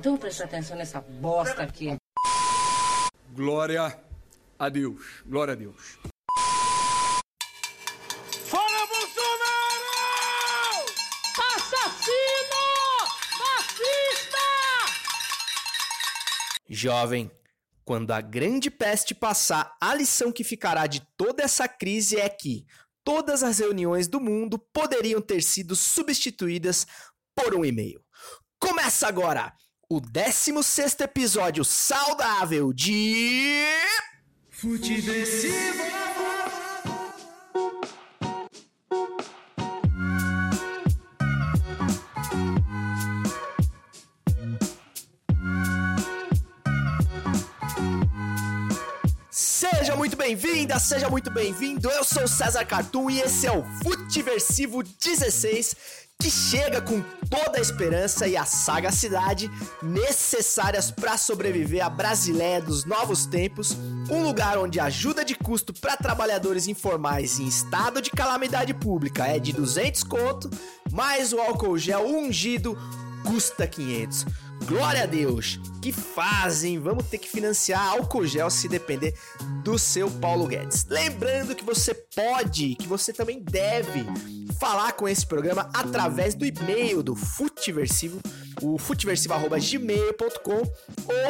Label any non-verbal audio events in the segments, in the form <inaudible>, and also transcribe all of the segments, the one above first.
Então presta atenção nessa bosta aqui. Glória a Deus. Glória a Deus. Fora Bolsonaro! Assassino! Fascista! Jovem, quando a grande peste passar, a lição que ficará de toda essa crise é que todas as reuniões do mundo poderiam ter sido substituídas por um e-mail. Começa agora o 16 episódio saudável de. Futeversivo! Seja muito bem-vinda, seja muito bem-vindo. Eu sou César Cartoon e esse é o Futiversivo 16, que chega com toda a esperança e a sagacidade necessárias para sobreviver à Brasileia dos novos tempos, um lugar onde a ajuda de custo para trabalhadores informais em estado de calamidade pública é de 200 conto, mais o álcool gel ungido custa 500. Glória a Deus! Que fazem! Vamos ter que financiar álcool gel se depender do seu Paulo Guedes. Lembrando que você pode, que você também deve falar com esse programa através do e-mail do Futiversivo, o futiversivo.gmail.com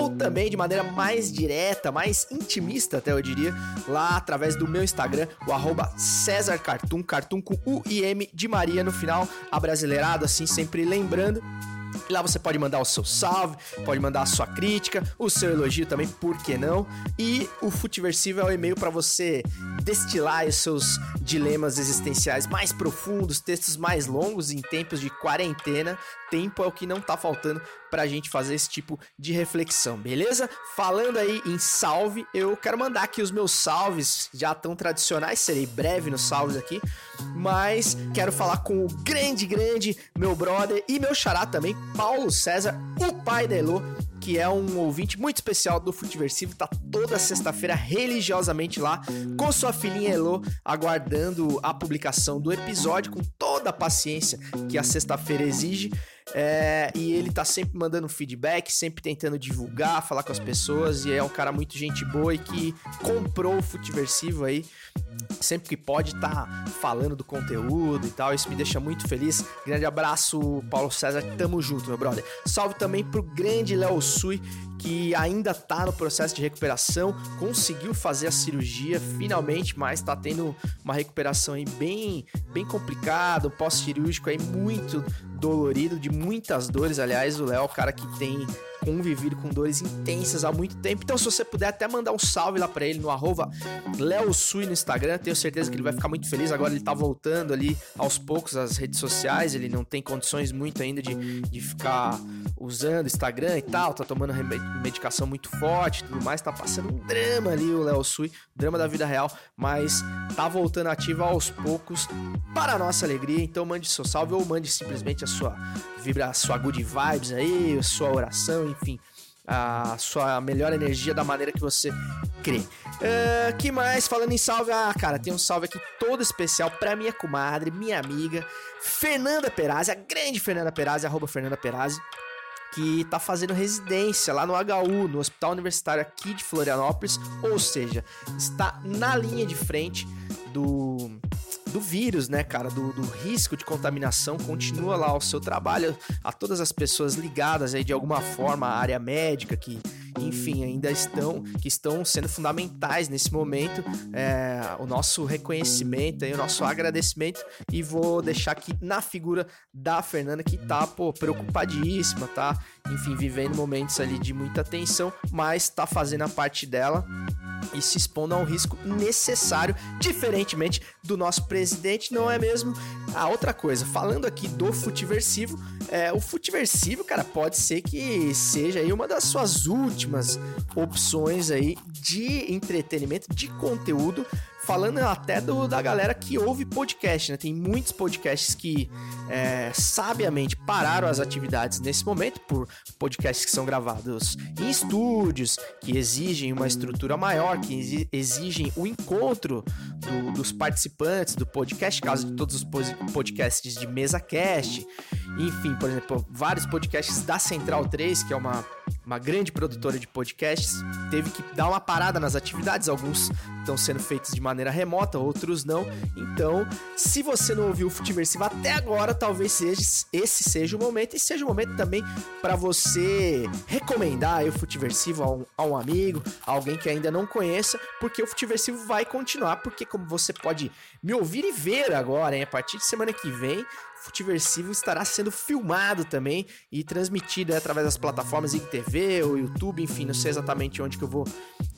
ou também de maneira mais direta, mais intimista até eu diria, lá através do meu Instagram, o arroba César Cartoon, Cartoon com U e M de Maria no final, abrasileirado assim, sempre lembrando. Lá você pode mandar o seu salve, pode mandar a sua crítica, o seu elogio também, por que não? E o Futiversivo é o e-mail para você destilar os seus dilemas existenciais mais profundos, textos mais longos em tempos de quarentena. Tempo é o que não tá faltando pra gente fazer esse tipo de reflexão, beleza? Falando aí em salve, eu quero mandar aqui os meus salves, já tão tradicionais, serei breve nos salves aqui, mas quero falar com o grande, grande meu brother e meu xará também, Paulo César, o pai da Elo, que é um ouvinte muito especial do Futiversivo, tá toda sexta-feira religiosamente lá com sua filhinha Elo, aguardando a publicação do episódio com toda a paciência que a sexta-feira exige. É, e ele tá sempre mandando feedback, sempre tentando divulgar, falar com as pessoas, e é um cara muito gente boa e que comprou o Futiversivo aí sempre que pode tá falando do conteúdo e tal. Isso me deixa muito feliz. Grande abraço, Paulo César. Tamo junto, meu brother. Salve também pro grande Léo Sui, que ainda tá no processo de recuperação, conseguiu fazer a cirurgia finalmente, mas tá tendo uma recuperação aí bem, bem complicada, um pós-cirúrgico aí muito dolorido, de muitas dores. Aliás, o Léo é o cara que tem convivido com dores intensas há muito tempo. Então, se você puder até mandar um salve lá pra ele no arroba Sui no Instagram, tenho certeza que ele vai ficar muito feliz. Agora ele tá voltando ali aos poucos às redes sociais, ele não tem condições muito ainda de, de ficar usando Instagram e tal, tá tomando medicação muito forte tudo mais, tá passando um drama ali o Léo Sui, drama da vida real, mas tá voltando ativo aos poucos para nossa alegria. Então mande seu salve ou mande simplesmente a sua vibra, a sua good vibes aí, a sua oração, enfim, a sua melhor energia da maneira que você crê. Uh, que mais? Falando em salve, ah, cara, tem um salve aqui todo especial pra minha comadre, minha amiga, Fernanda Perazzi, a grande Fernanda Perazzi, arroba Fernanda Perazzi que está fazendo residência lá no HU, no Hospital Universitário aqui de Florianópolis, ou seja, está na linha de frente do do vírus, né, cara, do, do, risco de contaminação, continua lá o seu trabalho a todas as pessoas ligadas aí de alguma forma à área médica que enfim, ainda estão que estão sendo fundamentais nesse momento. É, o nosso reconhecimento e o nosso agradecimento. E vou deixar aqui na figura da Fernanda, que tá, pô, preocupadíssima, tá? Enfim, vivendo momentos ali de muita tensão, mas tá fazendo a parte dela e se expondo a um risco necessário, diferentemente do nosso presidente, não é mesmo? A outra coisa, falando aqui do futiversivo, é, o futiversivo, cara, pode ser que seja aí uma das suas últimas opções aí de entretenimento, de conteúdo falando até do, da galera que ouve podcast, né? Tem muitos podcasts que é, sabiamente pararam as atividades nesse momento por podcasts que são gravados em estúdios, que exigem uma estrutura maior, que exigem o encontro do, dos participantes do podcast, caso de todos os podcasts de mesa cast, enfim, por exemplo, vários podcasts da Central 3, que é uma uma grande produtora de podcasts, teve que dar uma parada nas atividades. Alguns estão sendo feitos de maneira remota, outros não. Então, se você não ouviu o Futiversivo até agora, talvez seja, esse seja o momento e seja o momento também para você recomendar o Futiversivo a um, a um amigo, a alguém que ainda não conheça, porque o Futiversivo vai continuar, porque como você pode me ouvir e ver agora, hein, a partir de semana que vem, Futiversivo estará sendo filmado também e transmitido através das plataformas IGTV ou YouTube, enfim, não sei exatamente onde que eu vou,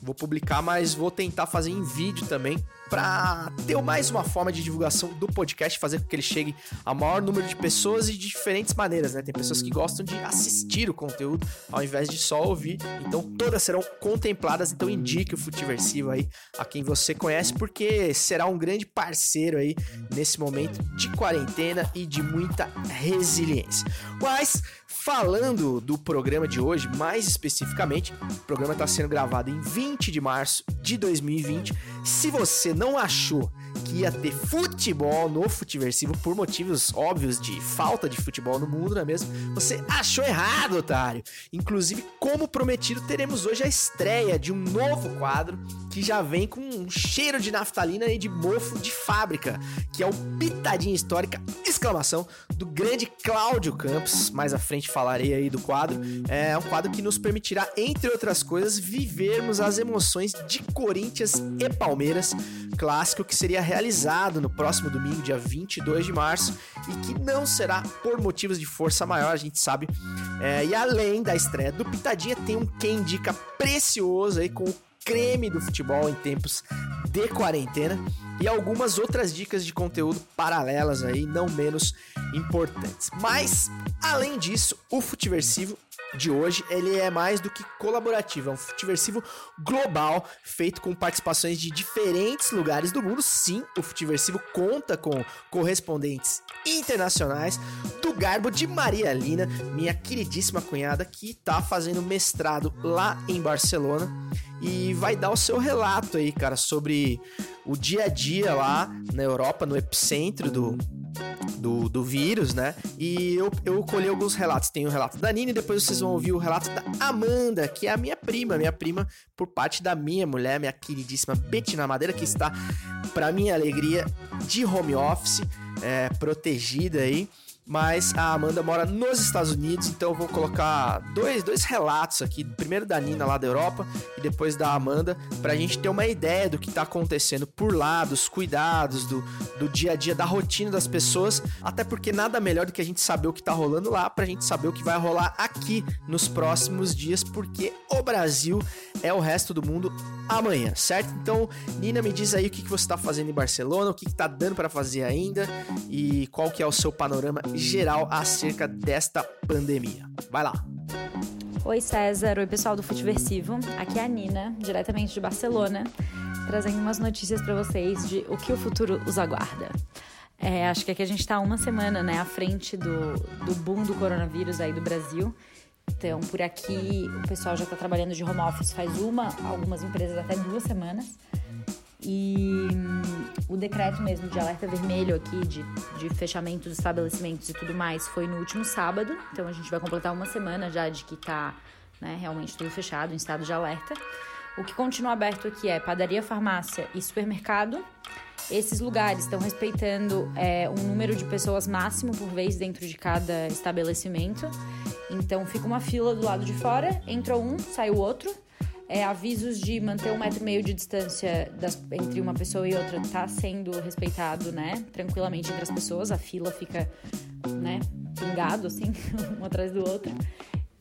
vou publicar, mas vou tentar fazer em vídeo também para ter mais uma forma de divulgação do podcast, fazer com que ele chegue a maior número de pessoas e de diferentes maneiras, né? Tem pessoas que gostam de assistir o conteúdo ao invés de só ouvir, então todas serão contempladas, então indique o Futiversivo aí a quem você conhece, porque será um grande parceiro aí nesse momento de quarentena e de muita resiliência. Mas falando do programa de hoje, mais especificamente, o programa está sendo gravado em 20 de março de 2020. Se você não achou que ia ter futebol no Futiversivo por motivos óbvios de falta de futebol no mundo, não é mesmo? Você achou errado, otário. Inclusive, como prometido, teremos hoje a estreia de um novo quadro que já vem com um cheiro de naftalina e de mofo de fábrica, que é o Pitadinha Histórica, exclamação, do grande Cláudio Campos. Mais à frente falarei aí do quadro. É um quadro que nos permitirá, entre outras coisas, vivermos as emoções de Corinthians e Palmeiras, clássico que seria realizado no próximo domingo, dia 22 de março, e que não será por motivos de força maior, a gente sabe. É, e além da estreia do Pitadinha, tem um quem indica precioso aí com o creme do futebol em tempos de quarentena e algumas outras dicas de conteúdo paralelas aí, não menos importantes. Mas, além disso, o Futiversivo de hoje, ele é mais do que colaborativo, é um Futiversivo global, feito com participações de diferentes lugares do mundo. Sim, o Futiversivo conta com correspondentes internacionais do garbo de Maria Lina, minha queridíssima cunhada, que tá fazendo mestrado lá em Barcelona e vai dar o seu relato aí, cara, sobre o dia a dia lá na Europa, no epicentro do, do, do vírus, né? E eu, eu colhi alguns relatos. Tem o relato da Nina e depois vocês vão ouvir o relato da Amanda, que é a minha prima, minha prima por parte da minha mulher, minha queridíssima Betina Madeira, que está, para minha alegria, de home office, é, protegida aí. Mas a Amanda mora nos Estados Unidos, então eu vou colocar dois, dois relatos aqui. Primeiro da Nina lá da Europa e depois da Amanda, pra gente ter uma ideia do que tá acontecendo por lá, dos cuidados, do, do dia a dia, da rotina das pessoas. Até porque nada melhor do que a gente saber o que tá rolando lá, pra gente saber o que vai rolar aqui nos próximos dias, porque o Brasil é o resto do mundo amanhã, certo? Então, Nina, me diz aí o que, que você tá fazendo em Barcelona, o que, que tá dando para fazer ainda e qual que é o seu panorama geral acerca desta pandemia. Vai lá. Oi César, oi pessoal do Futiversivo. Aqui é a Nina, diretamente de Barcelona, trazendo umas notícias para vocês de o que o futuro os aguarda. É, acho que aqui a gente está uma semana né, à frente do, do boom do coronavírus aí do Brasil. Então, por aqui, o pessoal já está trabalhando de home office faz uma, algumas empresas até duas semanas. E hum, o decreto mesmo de alerta vermelho aqui, de, de fechamento dos estabelecimentos e tudo mais, foi no último sábado. Então a gente vai completar uma semana já de que tá né, realmente tudo fechado, em estado de alerta. O que continua aberto aqui é padaria, farmácia e supermercado. Esses lugares estão respeitando é, um número de pessoas máximo por vez dentro de cada estabelecimento. Então fica uma fila do lado de fora, entra um, sai o outro é, avisos de manter um metro e meio de distância das, entre uma pessoa e outra tá sendo respeitado, né? Tranquilamente entre as pessoas, a fila fica, né, pingado, assim, <laughs> um atrás do outro.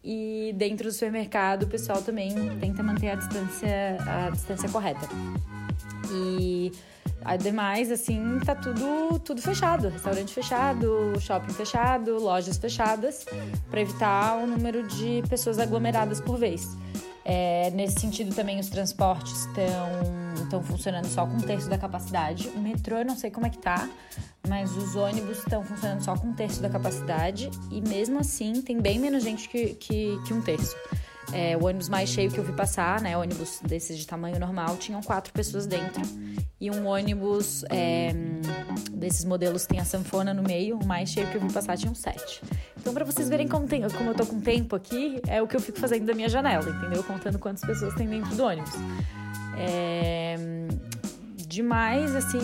E dentro do supermercado, o pessoal também tenta manter a distância, a distância correta. E Ademais, assim, tá tudo, tudo fechado. Restaurante fechado, shopping fechado, lojas fechadas, para evitar o número de pessoas aglomeradas por vez. É, nesse sentido, também os transportes estão funcionando só com um terço da capacidade. O metrô eu não sei como é que tá, mas os ônibus estão funcionando só com um terço da capacidade e mesmo assim tem bem menos gente que, que, que um terço. É, o ônibus mais cheio que eu vi passar, né? Ônibus desses de tamanho normal, tinham quatro pessoas dentro. E um ônibus é, desses modelos tem a sanfona no meio, o mais cheio que eu vi passar tinham sete. Então, para vocês verem como, tem, como eu tô com tempo aqui, é o que eu fico fazendo da minha janela, entendeu? Contando quantas pessoas tem dentro do ônibus. É, demais, assim,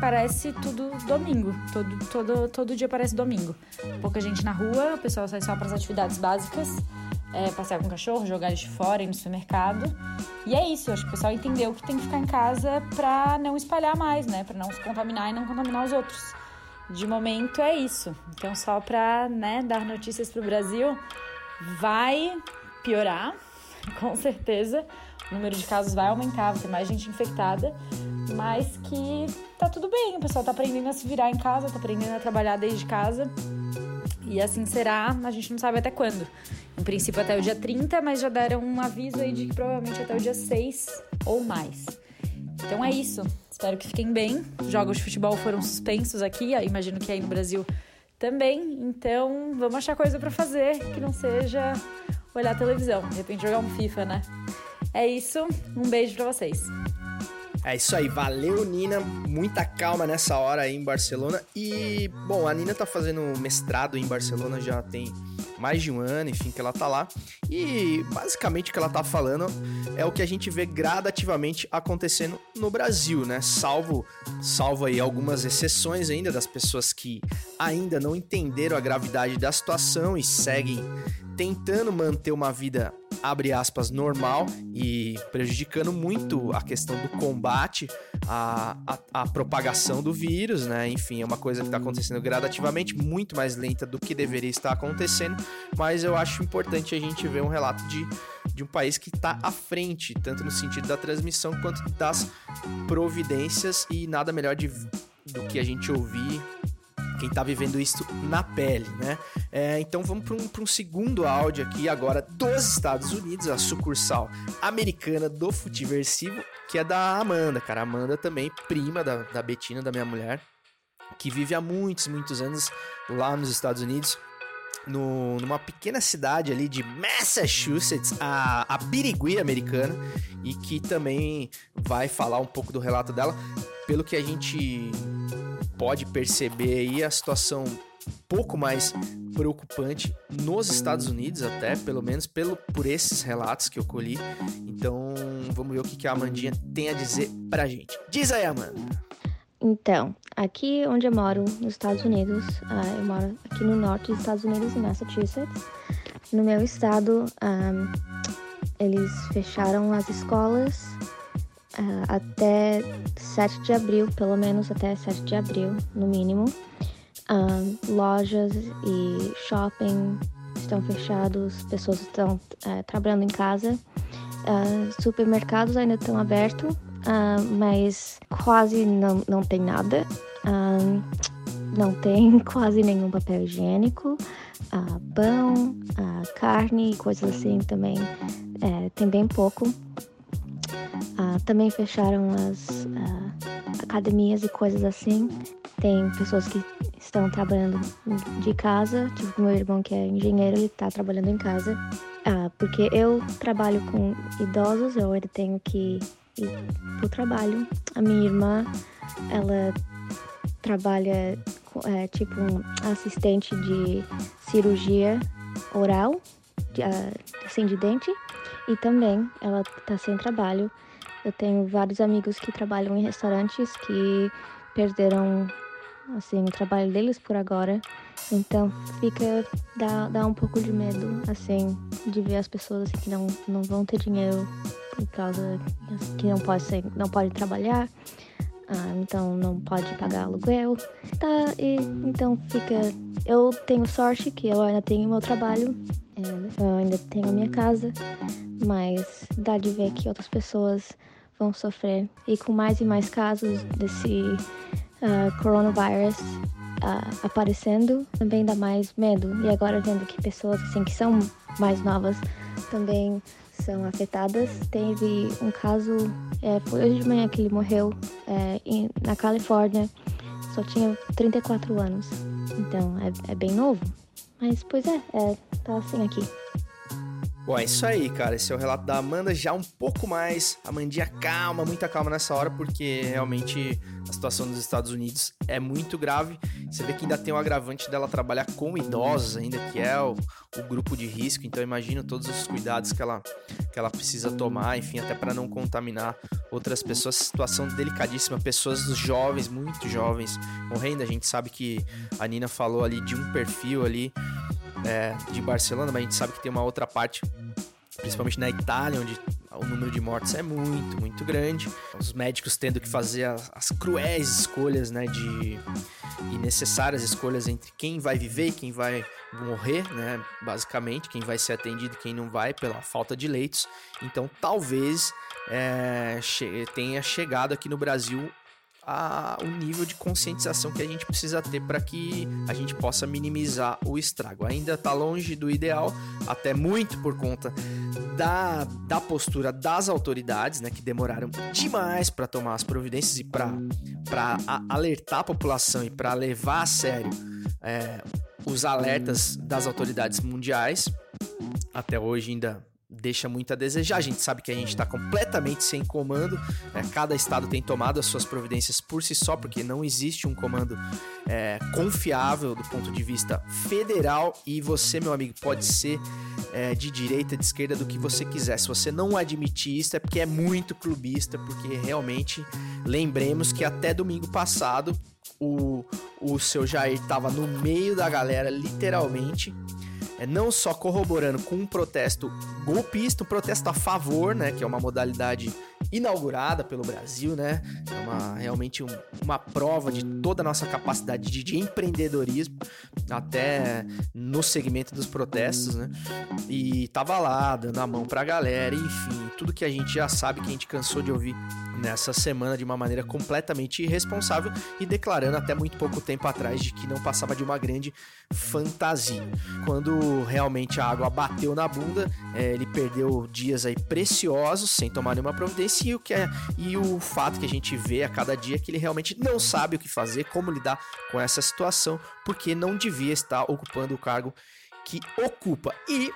parece tudo domingo. Todo, todo, todo dia parece domingo. Pouca gente na rua, o pessoal sai só para as atividades básicas é, passear com o cachorro, jogar eles fora, ir no supermercado. E é isso, acho que o pessoal entendeu que tem que ficar em casa pra não espalhar mais, né? Pra não se contaminar e não contaminar os outros. De momento é isso. Então, só pra né, dar notícias pro Brasil, vai piorar, <laughs> com certeza. O número de casos vai aumentar, vai ter mais gente infectada, mas que tá tudo bem. O pessoal tá aprendendo a se virar em casa, tá aprendendo a trabalhar desde casa. E assim será, a gente não sabe até quando. Em princípio até o dia 30, mas já deram um aviso aí de que provavelmente até o dia 6 ou mais. Então é isso. Espero que fiquem bem. Jogos de futebol foram suspensos aqui, imagino que aí no Brasil também. Então vamos achar coisa para fazer que não seja olhar televisão, de repente jogar um FIFA, né? É isso. Um beijo para vocês. É isso aí, valeu Nina, muita calma nessa hora aí em Barcelona. E, bom, a Nina tá fazendo mestrado em Barcelona já tem mais de um ano, enfim, que ela tá lá. E basicamente o que ela tá falando é o que a gente vê gradativamente acontecendo no Brasil, né? Salvo, salvo aí algumas exceções ainda das pessoas que ainda não entenderam a gravidade da situação e seguem tentando manter uma vida, abre aspas, normal e prejudicando muito a questão do combate à, à propagação do vírus, né? Enfim, é uma coisa que está acontecendo gradativamente, muito mais lenta do que deveria estar acontecendo, mas eu acho importante a gente ver um relato de, de um país que está à frente, tanto no sentido da transmissão quanto das providências, e nada melhor de, do que a gente ouvir quem tá vivendo isso na pele, né? É, então vamos para um, um segundo áudio aqui agora dos Estados Unidos, a sucursal americana do Futiversivo, que é da Amanda, cara. Amanda também, prima da, da Betina, da minha mulher, que vive há muitos, muitos anos lá nos Estados Unidos. No, numa pequena cidade ali de Massachusetts, a, a Birigui americana, e que também vai falar um pouco do relato dela. Pelo que a gente pode perceber aí a situação um pouco mais preocupante nos Estados Unidos até, pelo menos pelo, por esses relatos que eu colhi. Então, vamos ver o que, a Amandinha tem a dizer pra gente. Diz aí, Amanda! Então, aqui onde eu moro, nos Estados Unidos, uh, eu moro aqui no norte dos Estados Unidos, em Massachusetts. No meu estado, um, eles fecharam as escolas uh, até 7 de abril, pelo menos até 7 de abril, no mínimo. Uh, lojas e shopping estão fechados, pessoas estão uh, trabalhando em casa. supermercados ainda estão abertos, mas quase não, não tem nada. não tem <laughs> quase nenhum papel higiênico, pão, carne, coisas assim também. É, tem bem pouco. Também fecharam as uh, academias e coisas assim. Tem pessoas que estão trabalhando de casa, tipo meu irmão que é engenheiro, ele está trabalhando em casa. Uh, porque eu trabalho com idosos, eu ainda tenho que ir pro trabalho. A minha irmã, ela trabalha é, tipo um assistente de cirurgia oral, de, assim, de dente. E também ela está sem trabalho eu tenho vários amigos que trabalham em restaurantes que perderam assim o trabalho deles por agora. Então fica dá, dá um pouco de medo assim de ver as pessoas assim, que não, não vão ter dinheiro por causa que não pode ser, não pode trabalhar. Ah, então não pode pagar aluguel. Tá, e então fica. Eu tenho sorte que eu ainda tenho meu trabalho, é, eu ainda tenho minha casa, mas dá de ver que outras pessoas vão sofrer. E com mais e mais casos desse uh, coronavírus uh, aparecendo, também dá mais medo. E agora vendo que pessoas assim que são mais novas também são afetadas. Teve um caso, é, foi hoje de manhã que ele morreu é, em, na Califórnia, só tinha 34 anos, então é, é bem novo. Mas, pois é, é, tá assim aqui. Bom, é isso aí, cara. Esse é o relato da Amanda, já um pouco mais. Amandinha, calma, muita calma nessa hora, porque realmente a situação dos Estados Unidos é muito grave. Você vê que ainda tem o agravante dela trabalhar com idosos, ainda que é o, o grupo de risco. Então, imagina todos os cuidados que ela, que ela precisa tomar, enfim, até para não contaminar outras pessoas. Situação delicadíssima, pessoas jovens, muito jovens, morrendo. A gente sabe que a Nina falou ali de um perfil ali é, de Barcelona, mas a gente sabe que tem uma outra parte, principalmente na Itália, onde o número de mortes é muito, muito grande. Os médicos tendo que fazer as, as cruéis escolhas, né, de e necessárias escolhas entre quem vai viver e quem vai morrer, né, basicamente, quem vai ser atendido e quem não vai pela falta de leitos. Então, talvez é, che tenha chegado aqui no Brasil a, o nível de conscientização que a gente precisa ter para que a gente possa minimizar o estrago. Ainda está longe do ideal, até muito por conta da, da postura das autoridades, né, que demoraram demais para tomar as providências e para alertar a população e para levar a sério é, os alertas das autoridades mundiais. Até hoje ainda deixa muito a desejar. A gente sabe que a gente está completamente sem comando. Né? Cada estado tem tomado as suas providências por si só, porque não existe um comando é, confiável do ponto de vista federal. E você, meu amigo, pode ser é, de direita, de esquerda, do que você quiser. Se você não admitir isso, é porque é muito clubista, porque realmente lembremos que até domingo passado o, o seu Jair estava no meio da galera, literalmente é, não só corroborando com um protesto golpista, um protesto a favor, né, que é uma modalidade inaugurada pelo Brasil, né, é uma, realmente um, uma prova de toda a nossa capacidade de, de, empreendedorismo, até no segmento dos protestos, né, e tava lá dando a mão pra galera, enfim, tudo que a gente já sabe, que a gente cansou de ouvir nessa semana de uma maneira completamente irresponsável e declarando até muito pouco tempo atrás de que não passava de uma grande fantasia. Quando realmente a água bateu na bunda, é, ele perdeu dias aí preciosos sem tomar nenhuma providência e o que é e o fato que a gente vê a cada dia que ele realmente não sabe o que fazer, como lidar com essa situação, porque não devia estar ocupando o cargo que ocupa. E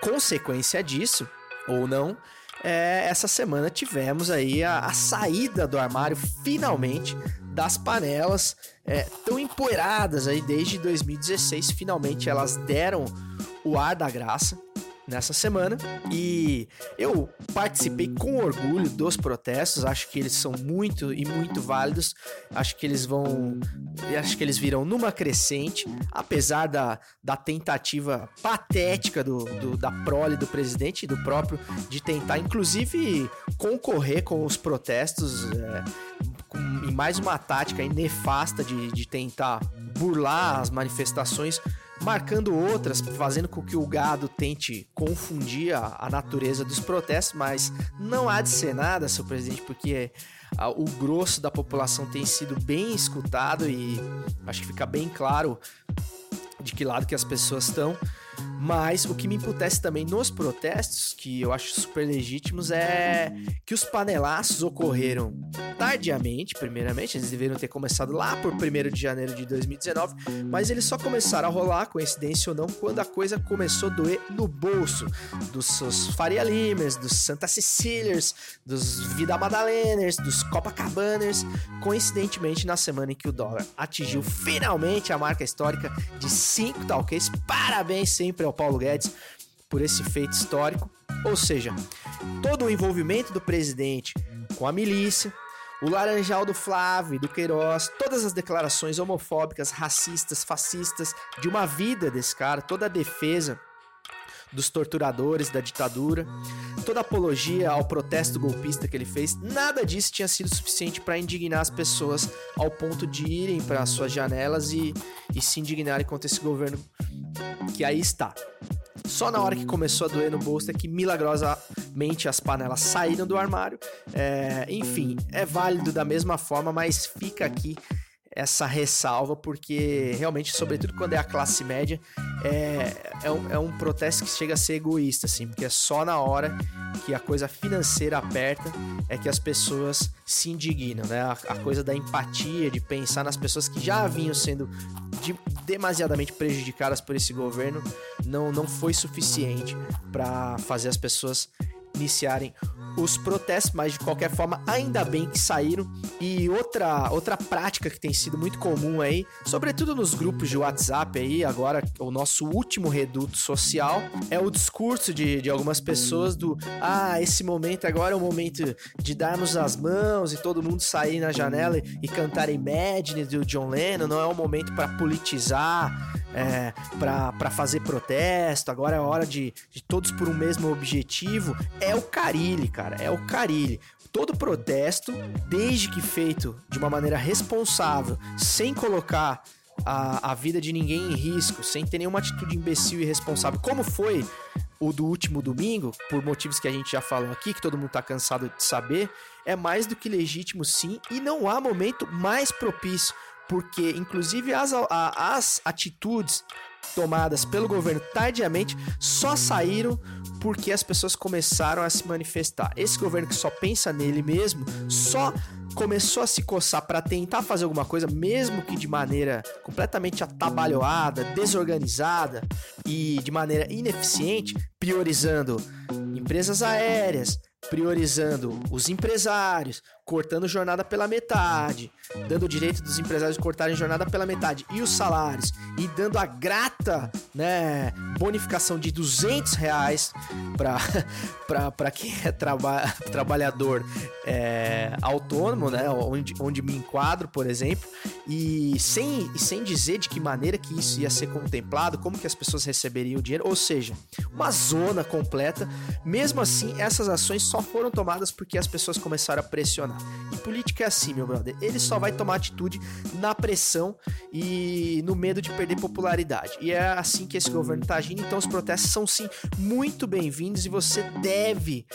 consequência disso, ou não, é, essa semana tivemos aí a, a, saída do armário, finalmente, das panelas é, tão empoeiradas aí desde 2016. Finalmente elas deram o ar da graça nessa semana e eu participei com orgulho dos protestos. Acho que eles são muito e muito válidos. Acho que eles vão, acho que eles viram numa crescente, apesar da, da tentativa patética do, do da prole do presidente e do próprio de tentar, inclusive, concorrer com os protestos. É, com, em mais uma tática nefasta de, de tentar burlar as manifestações marcando outras, fazendo com que o gado tente confundir a, a natureza dos protestos, mas não há de ser nada, seu presidente, porque a, o grosso da população tem sido bem escutado e acho que fica bem claro de que lado que as pessoas estão. Mas o que me imputece também nos protestos, que eu acho super legítimos, é que os panelaços ocorreram tardiamente, primeiramente, eles deveriam ter começado lá por 1 de janeiro de 2019, mas eles só começaram a rolar, coincidência ou não, quando a coisa começou a doer no bolso dos seus Faria Limers, dos Santa Ceciliers, dos Vida Madaleners, dos Copacabaners, coincidentemente na semana em que o dólar atingiu finalmente a marca histórica de 5 talques. Parabéns sempre ao Paulo Guedes por esse feito histórico. Ou seja, todo o envolvimento do presidente com a milícia, o Laranjal do Flávio e do Queiroz, todas as declarações homofóbicas, racistas, fascistas de uma vida desse cara, toda a defesa dos torturadores da ditadura, toda apologia ao protesto golpista que ele fez, nada disso tinha sido suficiente para indignar as pessoas ao ponto de irem para suas janelas e, e se indignarem contra esse governo que aí está. Só na hora que começou a doer no bolso é que milagrosamente as panelas saíram do armário. É, enfim, é válido da mesma forma, mas fica aqui essa ressalva, porque realmente, sobretudo quando é a classe média, é, é, um, é um protesto que chega a ser egoísta, assim, porque é só na hora que a coisa financeira aperta é que as pessoas se indignam, né? A, a coisa da empatia, de pensar nas pessoas que já vinham sendo de, demasiadamente prejudicadas por esse governo, não, não foi suficiente para fazer as pessoas iniciarem os protestos, mas de qualquer forma, ainda bem que saíram. E outra, outra prática que tem sido muito comum aí, sobretudo nos grupos de WhatsApp aí, agora o nosso último reduto social, é o discurso de, de algumas pessoas do ah, esse momento agora é o momento de darmos as mãos e todo mundo sair na janela e, e cantar Imagine do John Lennon, não é o momento para politizar, é, para fazer protesto, agora é hora de, de todos por um mesmo objetivo. É o Carilli, cara, é o Carilli. Todo protesto, desde que feito de uma maneira responsável, sem colocar a, a vida de ninguém em risco, sem ter nenhuma atitude imbecil e irresponsável, como foi o do último domingo, por motivos que a gente já falou aqui, que todo mundo tá cansado de saber, é mais do que legítimo sim, e não há momento mais propício porque inclusive as, as atitudes tomadas pelo governo tardiamente só saíram porque as pessoas começaram a se manifestar. Esse governo que só pensa nele mesmo só começou a se coçar para tentar fazer alguma coisa, mesmo que de maneira completamente atabalhoada, desorganizada e de maneira ineficiente, priorizando empresas aéreas, priorizando os empresários, cortando jornada pela metade, dando o direito dos empresários cortarem jornada pela metade e os salários, e dando a grata né, bonificação de 200 reais para <laughs> quem é traba trabalhador é, autônomo, né, onde, onde me enquadro, por exemplo, e sem, sem dizer de que maneira que isso ia ser contemplado, como que as pessoas receberiam o dinheiro, ou seja, uma zona completa. Mesmo assim, essas ações só foram tomadas porque as pessoas começaram a pressionar. E política é assim, meu brother. Ele só vai tomar atitude na pressão e no medo de perder popularidade. E é assim que esse governo tá agindo. Então os protestos são sim muito bem-vindos e você deve,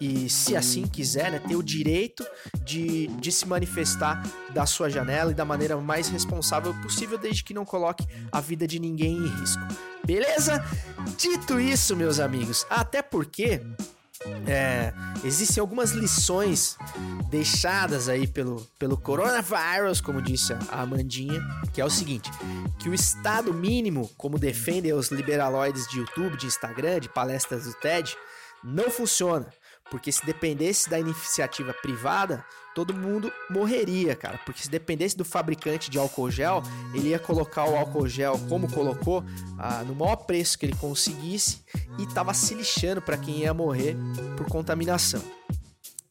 e se assim quiser, né, ter o direito de, de se manifestar da sua janela e da maneira mais responsável possível, desde que não coloque a vida de ninguém em risco. Beleza? Dito isso, meus amigos, até porque é, existem algumas lições deixadas aí pelo, pelo coronavírus, como disse a Amandinha, que é o seguinte: que o estado mínimo, como defendem os liberaloides de YouTube, de Instagram, de palestras do TED, não funciona. Porque se dependesse da iniciativa privada, todo mundo morreria, cara. Porque se dependesse do fabricante de álcool gel, ele ia colocar o álcool gel como colocou, ah, no maior preço que ele conseguisse e tava se lixando para quem ia morrer por contaminação.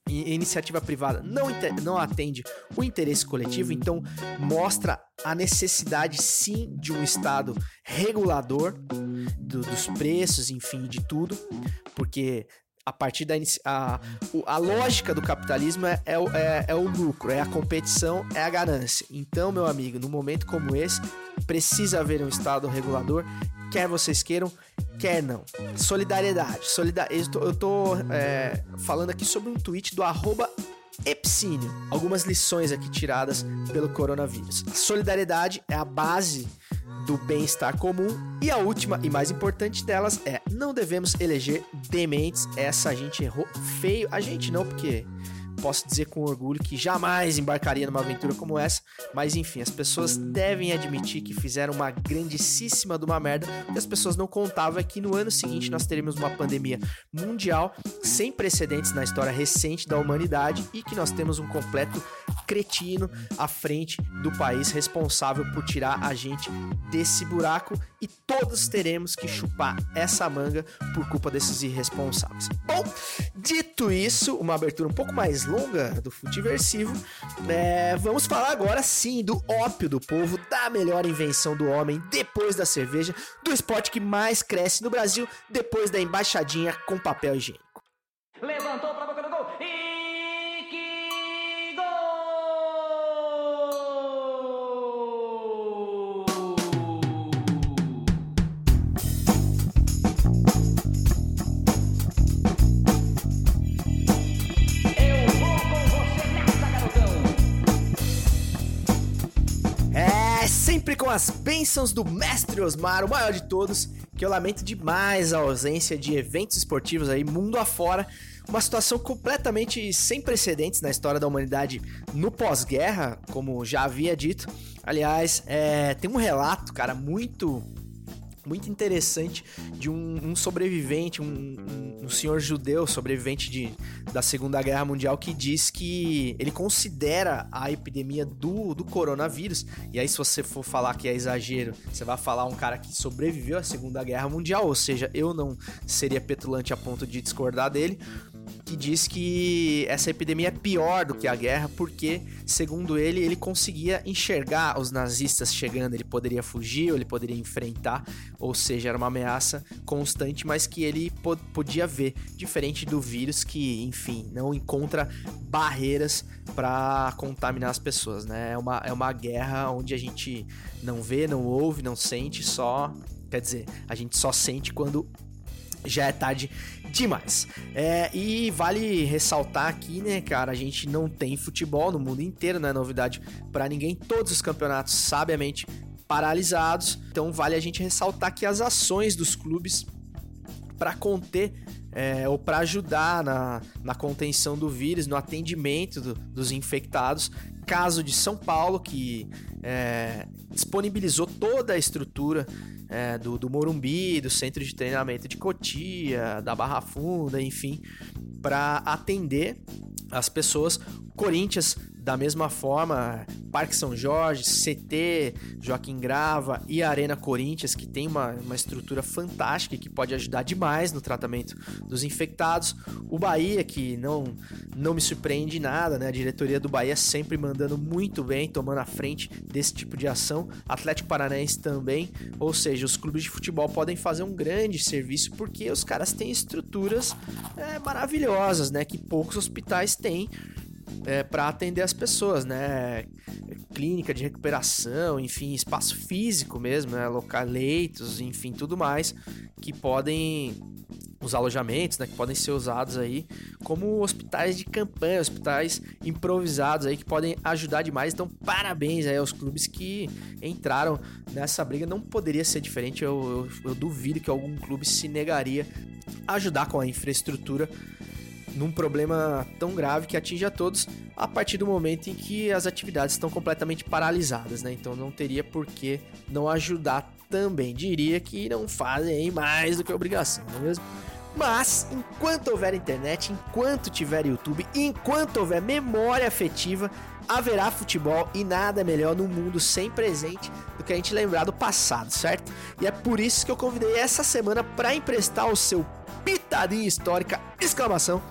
E iniciativa privada não, não atende o interesse coletivo, então mostra a necessidade sim de um Estado regulador do, dos preços, enfim, de tudo, porque a partir da a, a lógica do capitalismo é, é, é, é, o lucro, é a competição, é a ganância. Então, meu amigo, num momento como esse, precisa haver um Estado regulador, quer vocês queiram, quer não. Solidariedade. Solidar eu tô, eu tô é, falando aqui sobre um tweet do arroba Epsínio. Algumas lições aqui tiradas pelo coronavírus. Solidariedade é a base do bem-estar comum. E a última e mais importante delas é: não devemos eleger dementes. Essa a gente errou feio. A gente não, porque posso dizer com orgulho que jamais embarcaria numa aventura como essa, mas enfim, as pessoas devem admitir que fizeram uma grandíssima de uma merda, e as pessoas não contavam é que no ano seguinte nós teremos uma pandemia mundial sem precedentes na história recente da humanidade e que nós temos um completo cretino à frente do país responsável por tirar a gente desse buraco e todos teremos que chupar essa manga por culpa desses irresponsáveis. Bom, dito isso, uma abertura um pouco mais longa do Futiversivo, é, vamos falar agora sim do ópio do povo, da melhor invenção do homem depois da cerveja, do esporte que mais cresce no Brasil depois da embaixadinha com papel higiênico. Levantou pra as bênçãos do mestre Osmar, o maior de todos, que eu lamento demais a ausência de eventos esportivos aí mundo afora. Uma situação completamente sem precedentes na história da humanidade no pós-guerra, como já havia dito. Aliás, é, tem um relato, cara, muito muito interessante de um, um sobrevivente, um, um, senhor judeu sobrevivente de, da Segunda Guerra Mundial que diz que ele considera a epidemia do, do coronavírus. E aí, se você for falar que é exagero, você vai falar um cara que sobreviveu à Segunda Guerra Mundial, ou seja, eu não seria petulante a ponto de discordar dele que diz que essa epidemia é pior do que a guerra porque, segundo ele, ele conseguia enxergar os nazistas chegando, ele poderia fugir ou ele poderia enfrentar, ou seja, era uma ameaça constante, mas que ele podia ver, diferente do vírus que, enfim, não encontra barreiras para contaminar as pessoas, né? É uma, é uma guerra onde a gente não vê, não ouve, não sente, só Quer dizer, a gente só sente quando já é tarde demais. É, e vale ressaltar aqui, né, cara, a gente não tem futebol no mundo inteiro, não é novidade para ninguém. Todos os campeonatos sabiamente paralisados. Então vale a gente ressaltar que as ações dos clubes para conter é, ou para ajudar na, na contenção do vírus, no atendimento do, dos infectados. Caso de São Paulo, que é, disponibilizou toda a estrutura é, do, do Morumbi, do centro de treinamento de Cotia, da Barra Funda, enfim, para atender as pessoas. Corinthians da mesma forma, Parque São Jorge, CT, Joaquim Grava e Arena Corinthians, que tem uma, uma estrutura fantástica que pode ajudar demais no tratamento dos infectados. O Bahia, que não, não me surpreende nada, né? A diretoria do Bahia sempre mandando muito bem, tomando a frente desse tipo de ação. Atlético Paranaense também. Ou seja, os clubes de futebol podem fazer um grande serviço porque os caras têm estruturas é, maravilhosas, né? Que poucos hospitais têm é, para atender as pessoas, né? Clínica de recuperação, enfim, espaço físico mesmo, né? Local, leitos, enfim, tudo mais que podem os alojamentos, né, que podem ser usados aí como hospitais de campanha, hospitais improvisados aí que podem ajudar demais. Então, parabéns aí aos clubes que entraram nessa briga. Não poderia ser diferente. Eu, eu, eu duvido que algum clube se negaria a ajudar com a infraestrutura num problema tão grave que atinge a todos a partir do momento em que as atividades estão completamente paralisadas, né? Então não teria por que não ajudar também. Diria que não fazem mais do que obrigação, não é mesmo? Mas, enquanto houver internet, enquanto tiver YouTube, enquanto houver memória afetiva, haverá futebol e nada melhor no mundo sem presente do que a gente lembrar do passado, certo? E é por isso que eu convidei essa semana para emprestar o seu Pitadinha Histórica, exclamação,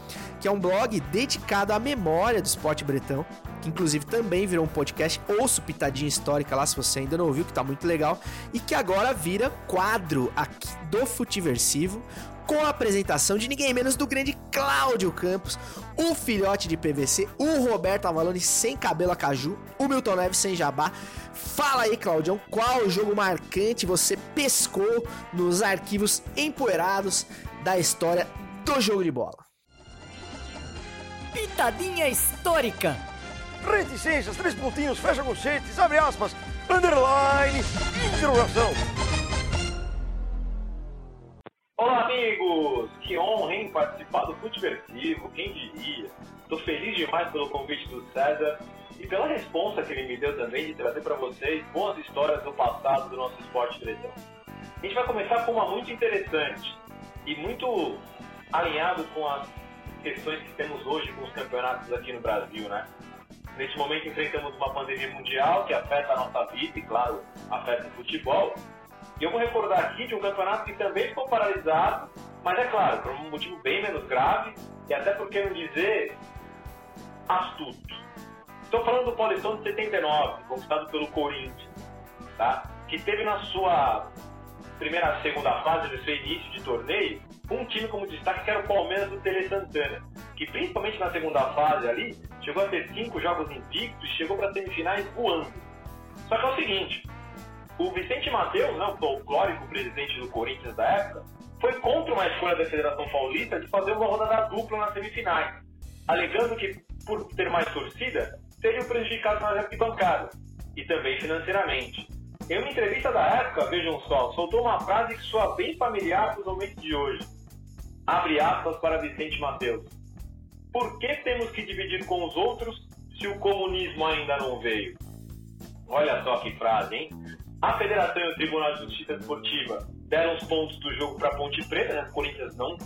que é um blog dedicado à memória do esporte bretão, que inclusive também virou um podcast, ouço Pitadinha Histórica lá se você ainda não ouviu, que tá muito legal, e que agora vira quadro aqui do Futiversivo, com a apresentação de ninguém menos do grande Cláudio Campos, o filhote de PVC, o Roberto Avalone sem cabelo a caju, o Milton Neves sem jabá. Fala aí, Claudião, qual jogo marcante você pescou nos arquivos empoeirados da história do jogo de bola. Pitadinha histórica. Reticências, três pontinhos, fecha conchetes, abre aspas, underline, interrogação. Olá, amigos! Que honra, hein, participar do Futeversivo, quem diria? Tô feliz demais pelo convite do César e pela resposta que ele me deu também de trazer para vocês boas histórias do passado do nosso esporte direção. A gente vai começar com uma muito interessante e muito alinhado com as questões que temos hoje com os campeonatos aqui no Brasil, né? Neste momento enfrentamos uma pandemia mundial que afeta a nossa vida e, claro, afeta o futebol. E eu vou recordar aqui de um campeonato que também ficou paralisado, mas é claro, por um motivo bem menos grave e até por que não dizer astuto. Estou falando do Paulistão de 79, conquistado pelo Corinthians, tá? que teve na sua primeira segunda fase do seu início de torneio, um time como destaque que era o Palmeiras do Tele Santana, que principalmente na segunda fase ali, chegou a ter cinco jogos invictos e chegou para semifinais voando. Só que é o seguinte, o Vicente Matheus, né, o folclórico presidente do Corinthians da época, foi contra uma escolha da Federação Paulista de fazer uma rodada dupla nas semifinais, alegando que, por ter mais torcida, seriam prejudicados nas arquibancadas e também financeiramente. Em uma entrevista da época, vejam só, soltou uma frase que soa bem familiar para os momentos de hoje. Abre aspas para Vicente Mateus. Por que temos que dividir com os outros se o comunismo ainda não veio? Olha só que frase, hein? A Federação e o Tribunal de Justiça Esportiva deram os pontos do jogo para Ponte Preta, né? O Corinthians não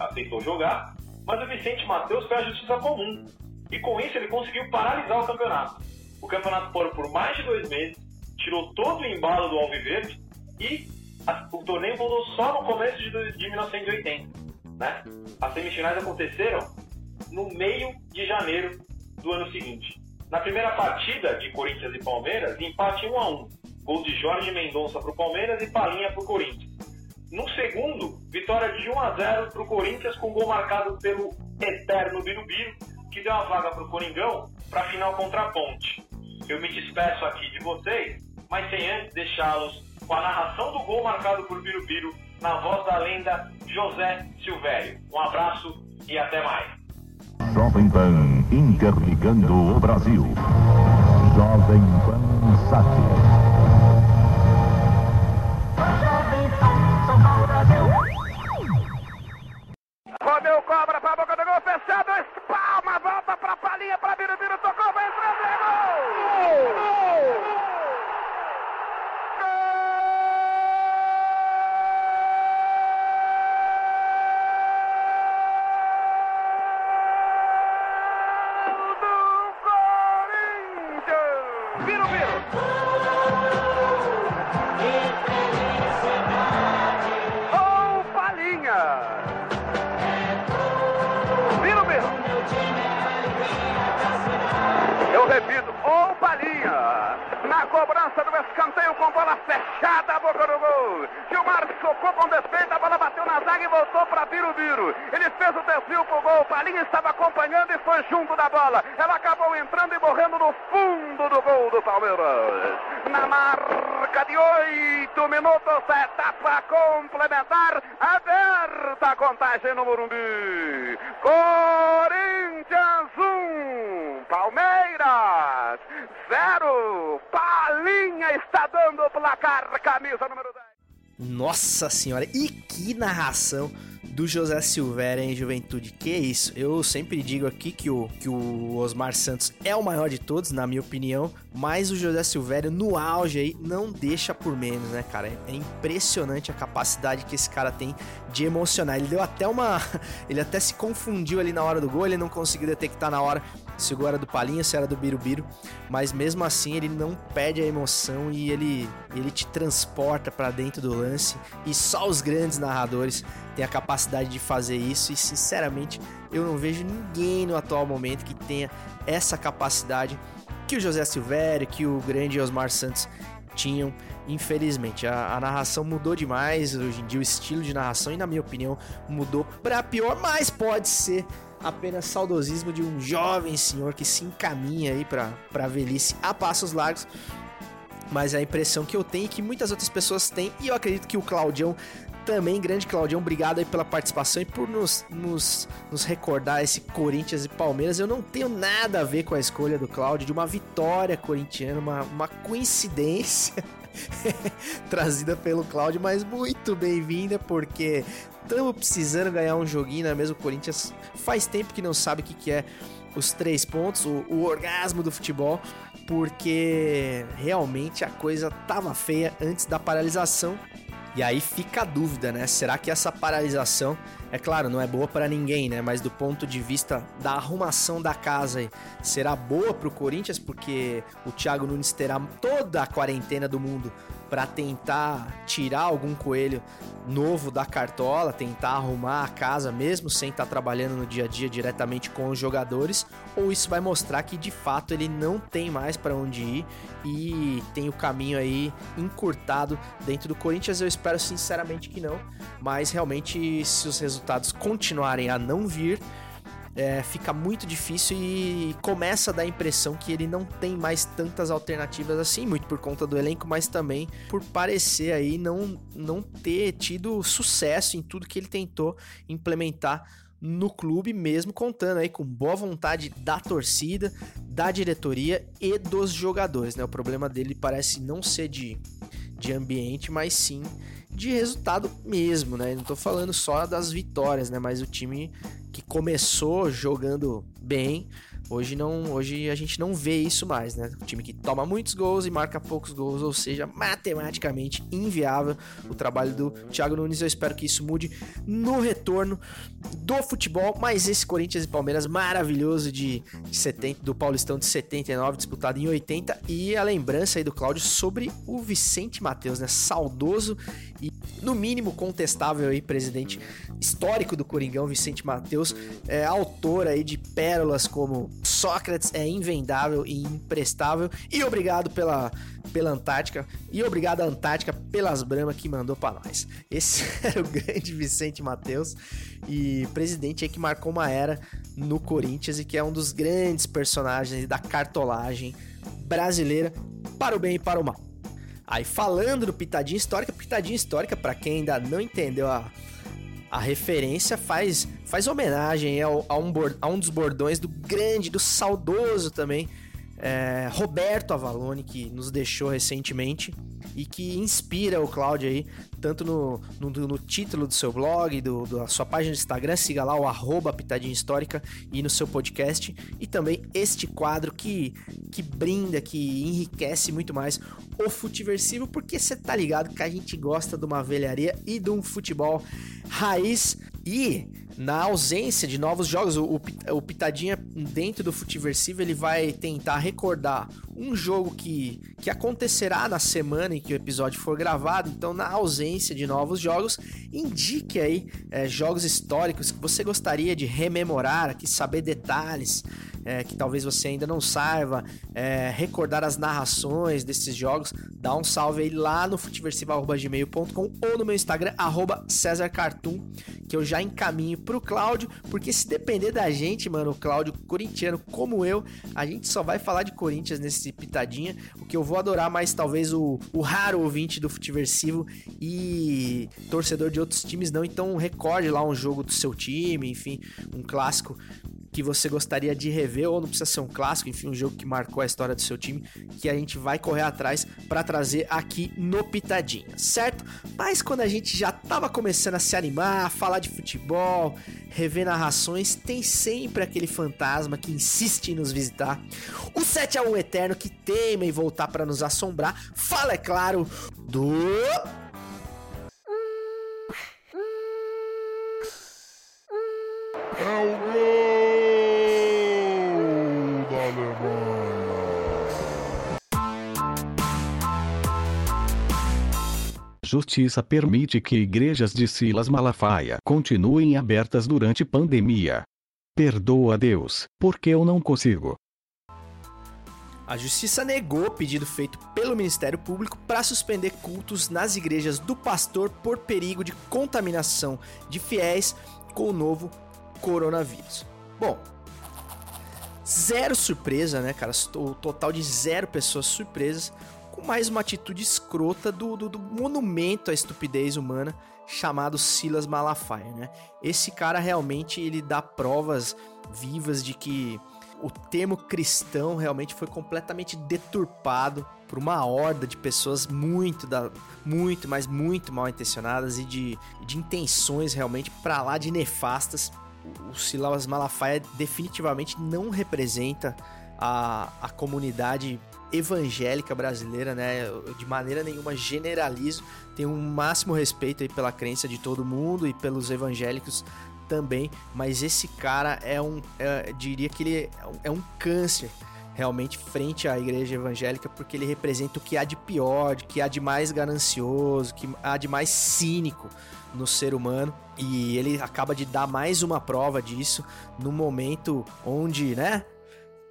aceitou jogar, mas o Vicente Matheus fez a justiça comum. E com isso ele conseguiu paralisar o campeonato. O campeonato parou por mais de dois meses, tirou todo o embalo do Alviverde e a, o torneio voltou só no começo de, de 1980. Né? As semifinais aconteceram no meio de janeiro do ano seguinte. Na primeira partida de Corinthians e Palmeiras, empate 1 a 1 Gol de Jorge Mendonça para o Palmeiras e Palinha para o Corinthians. No segundo, vitória de 1 a 0 para o Corinthians com gol marcado pelo eterno Birubiru, que deu a vaga para o Coringão para a final contra a Ponte. Eu me despeço aqui de vocês, mas sem antes deixá-los com a narração do gol marcado por Birubiru na voz da lenda José Silvério. Um abraço e até mais. Jovem Pan interligando o Brasil. Jovem Pan Sat. Cobra pra boca do gol, fechado, espalma, volta pra Palinha, pra Birubiru, tocou, vai entrando, é gol! Gol! repito, Na cobrança do escanteio com bola fechada, a boca do gol. Gilmar socou com defeito, a bola bateu na zaga e voltou para Birubiru. Ele fez o desvio pro gol. Palinha estava acompanhando e foi junto da bola. Ela acabou entrando e morrendo no fundo do gol do Palmeiras. Na marca de oito minutos, a etapa complementar, aberta a contagem no Morumbi. Corinthians 1, um, Palmeiras 0. Palinha está dando o placar, camisa número 10. Nossa senhora, e que narração do José Silveira em Juventude. Que isso? Eu sempre digo aqui que o, que o Osmar Santos é o maior de todos, na minha opinião, mas o José Silveira no auge aí não deixa por menos, né, cara? É impressionante a capacidade que esse cara tem de emocionar. Ele deu até uma. <laughs> Ele até se confundiu ali na hora do gol, ele não conseguiu detectar na hora se o era do Palinha, se era do Birubiru, mas mesmo assim ele não perde a emoção e ele, ele te transporta para dentro do lance e só os grandes narradores têm a capacidade de fazer isso e sinceramente eu não vejo ninguém no atual momento que tenha essa capacidade que o José Silvério, que o grande Osmar Santos tinham. Infelizmente, a, a, narração mudou demais. Hoje em dia, o estilo de narração, e na minha opinião, mudou para pior, mas pode ser apenas saudosismo de um jovem senhor que se encaminha aí para a velhice a passos largos. Mas a impressão que eu tenho e que muitas outras pessoas têm, e eu acredito que o Claudião também, grande Claudião, obrigado aí pela participação e por nos, nos, nos recordar esse Corinthians e Palmeiras. Eu não tenho nada a ver com a escolha do Claudio, de uma vitória corintiana, uma, uma coincidência <laughs> trazida pelo Claudio, mas muito bem-vinda, porque estamos precisando ganhar um joguinho, né? Mesmo o Corinthians faz tempo que não sabe o que, que é os três pontos, o, o orgasmo do futebol, porque realmente a coisa tava feia antes da paralisação. E aí fica a dúvida, né? Será que essa paralisação, é claro, não é boa para ninguém, né? Mas do ponto de vista da arrumação da casa, será boa para o Corinthians porque o Thiago Nunes terá toda a quarentena do mundo para tentar tirar algum coelho novo da cartola, tentar arrumar a casa mesmo sem estar tá trabalhando no dia a dia diretamente com os jogadores, ou isso vai mostrar que de fato ele não tem mais para onde ir e tem o caminho aí encurtado dentro do Corinthians. Eu espero sinceramente que não, mas realmente se os resultados continuarem a não vir, é, fica muito difícil e começa a dar a impressão que ele não tem mais tantas alternativas assim, muito por conta do elenco, mas também por parecer aí não, não ter tido sucesso em tudo que ele tentou implementar no clube, mesmo contando aí com boa vontade da torcida, da diretoria e dos jogadores, né? O problema dele parece não ser de, de ambiente, mas sim de resultado mesmo, né? Não tô falando só das vitórias, né? Mas o time que começou jogando bem, Hoje não, hoje a gente não vê isso mais, né? O time que toma muitos gols e marca poucos gols, ou seja, matematicamente inviável o trabalho do Thiago Nunes. Eu espero que isso mude no retorno do futebol, mas esse Corinthians e Palmeiras maravilhoso de 70 do Paulistão de 79 disputado em 80 e a lembrança aí do Cláudio sobre o Vicente Matheus, né? Saudoso e no mínimo contestável aí presidente histórico do Coringão, Vicente Matheus, é autor aí de pérolas como Sócrates é invendável e imprestável. E obrigado pela, pela Antártica. E obrigado à Antártica pelas bramas que mandou para nós. Esse <laughs> era o grande Vicente Matheus e presidente aí que marcou uma era no Corinthians e que é um dos grandes personagens da cartolagem brasileira para o bem e para o mal. Aí falando do Pitadinha Histórica, Pitadinha Histórica, para quem ainda não entendeu a a referência faz, faz homenagem ao, a, um, a um dos bordões do grande, do saudoso também, é, Roberto Avalone, que nos deixou recentemente e que inspira o Cláudio aí, tanto no, no, no título do seu blog, do, da sua página de Instagram, siga lá o arroba Pitadinha Histórica e no seu podcast, e também este quadro que, que brinda, que enriquece muito mais o Futiversivo, porque você tá ligado que a gente gosta de uma velharia e de um futebol raiz. E na ausência de novos jogos, o, o Pitadinha dentro do Futiversivo ele vai tentar recordar um jogo que, que acontecerá na semana em que o episódio for gravado. Então, na ausência de novos jogos, indique aí é, jogos históricos que você gostaria de rememorar, aqui saber detalhes é, que talvez você ainda não saiba, é, recordar as narrações desses jogos, dá um salve aí lá no futiversivo.gmail.com ou no meu Instagram, arroba César Cartoon, que eu já encaminho pro Cláudio, porque se depender da gente, mano, o Cláudio corintiano como eu, a gente só vai falar de Corinthians nesse pitadinha, o que eu vou adorar mais talvez o, o raro ouvinte do Futiversivo e torcedor de outros times não, então recorde lá um jogo do seu time, enfim, um clássico que você gostaria de rever, ou não precisa ser um clássico, enfim, um jogo que marcou a história do seu time, que a gente vai correr atrás para trazer aqui no Pitadinha, certo? Mas quando a gente já tava começando a se animar, falar de futebol, rever narrações, tem sempre aquele fantasma que insiste em nos visitar. O 7 a 1 eterno que teima em voltar para nos assombrar. Fala, é claro, do Justiça permite que igrejas de Silas Malafaia continuem abertas durante pandemia. Perdoa Deus, porque eu não consigo. A justiça negou o pedido feito pelo Ministério Público para suspender cultos nas igrejas do pastor por perigo de contaminação de fiéis com o novo coronavírus. Bom, zero surpresa, né, cara? O total de zero pessoas surpresas mais uma atitude escrota do, do, do monumento à estupidez humana chamado Silas Malafaia, né? Esse cara realmente ele dá provas vivas de que o termo cristão realmente foi completamente deturpado por uma horda de pessoas muito da muito, mas muito mal intencionadas e de, de intenções realmente para lá de nefastas o Silas Malafaia definitivamente não representa a, a comunidade evangélica brasileira, né? De maneira nenhuma generalizo. Tenho um máximo respeito aí pela crença de todo mundo e pelos evangélicos também, mas esse cara é um, é, diria que ele é um câncer realmente frente à igreja evangélica, porque ele representa o que há de pior, o que há de mais ganancioso, o que há de mais cínico no ser humano. E ele acaba de dar mais uma prova disso no momento onde, né?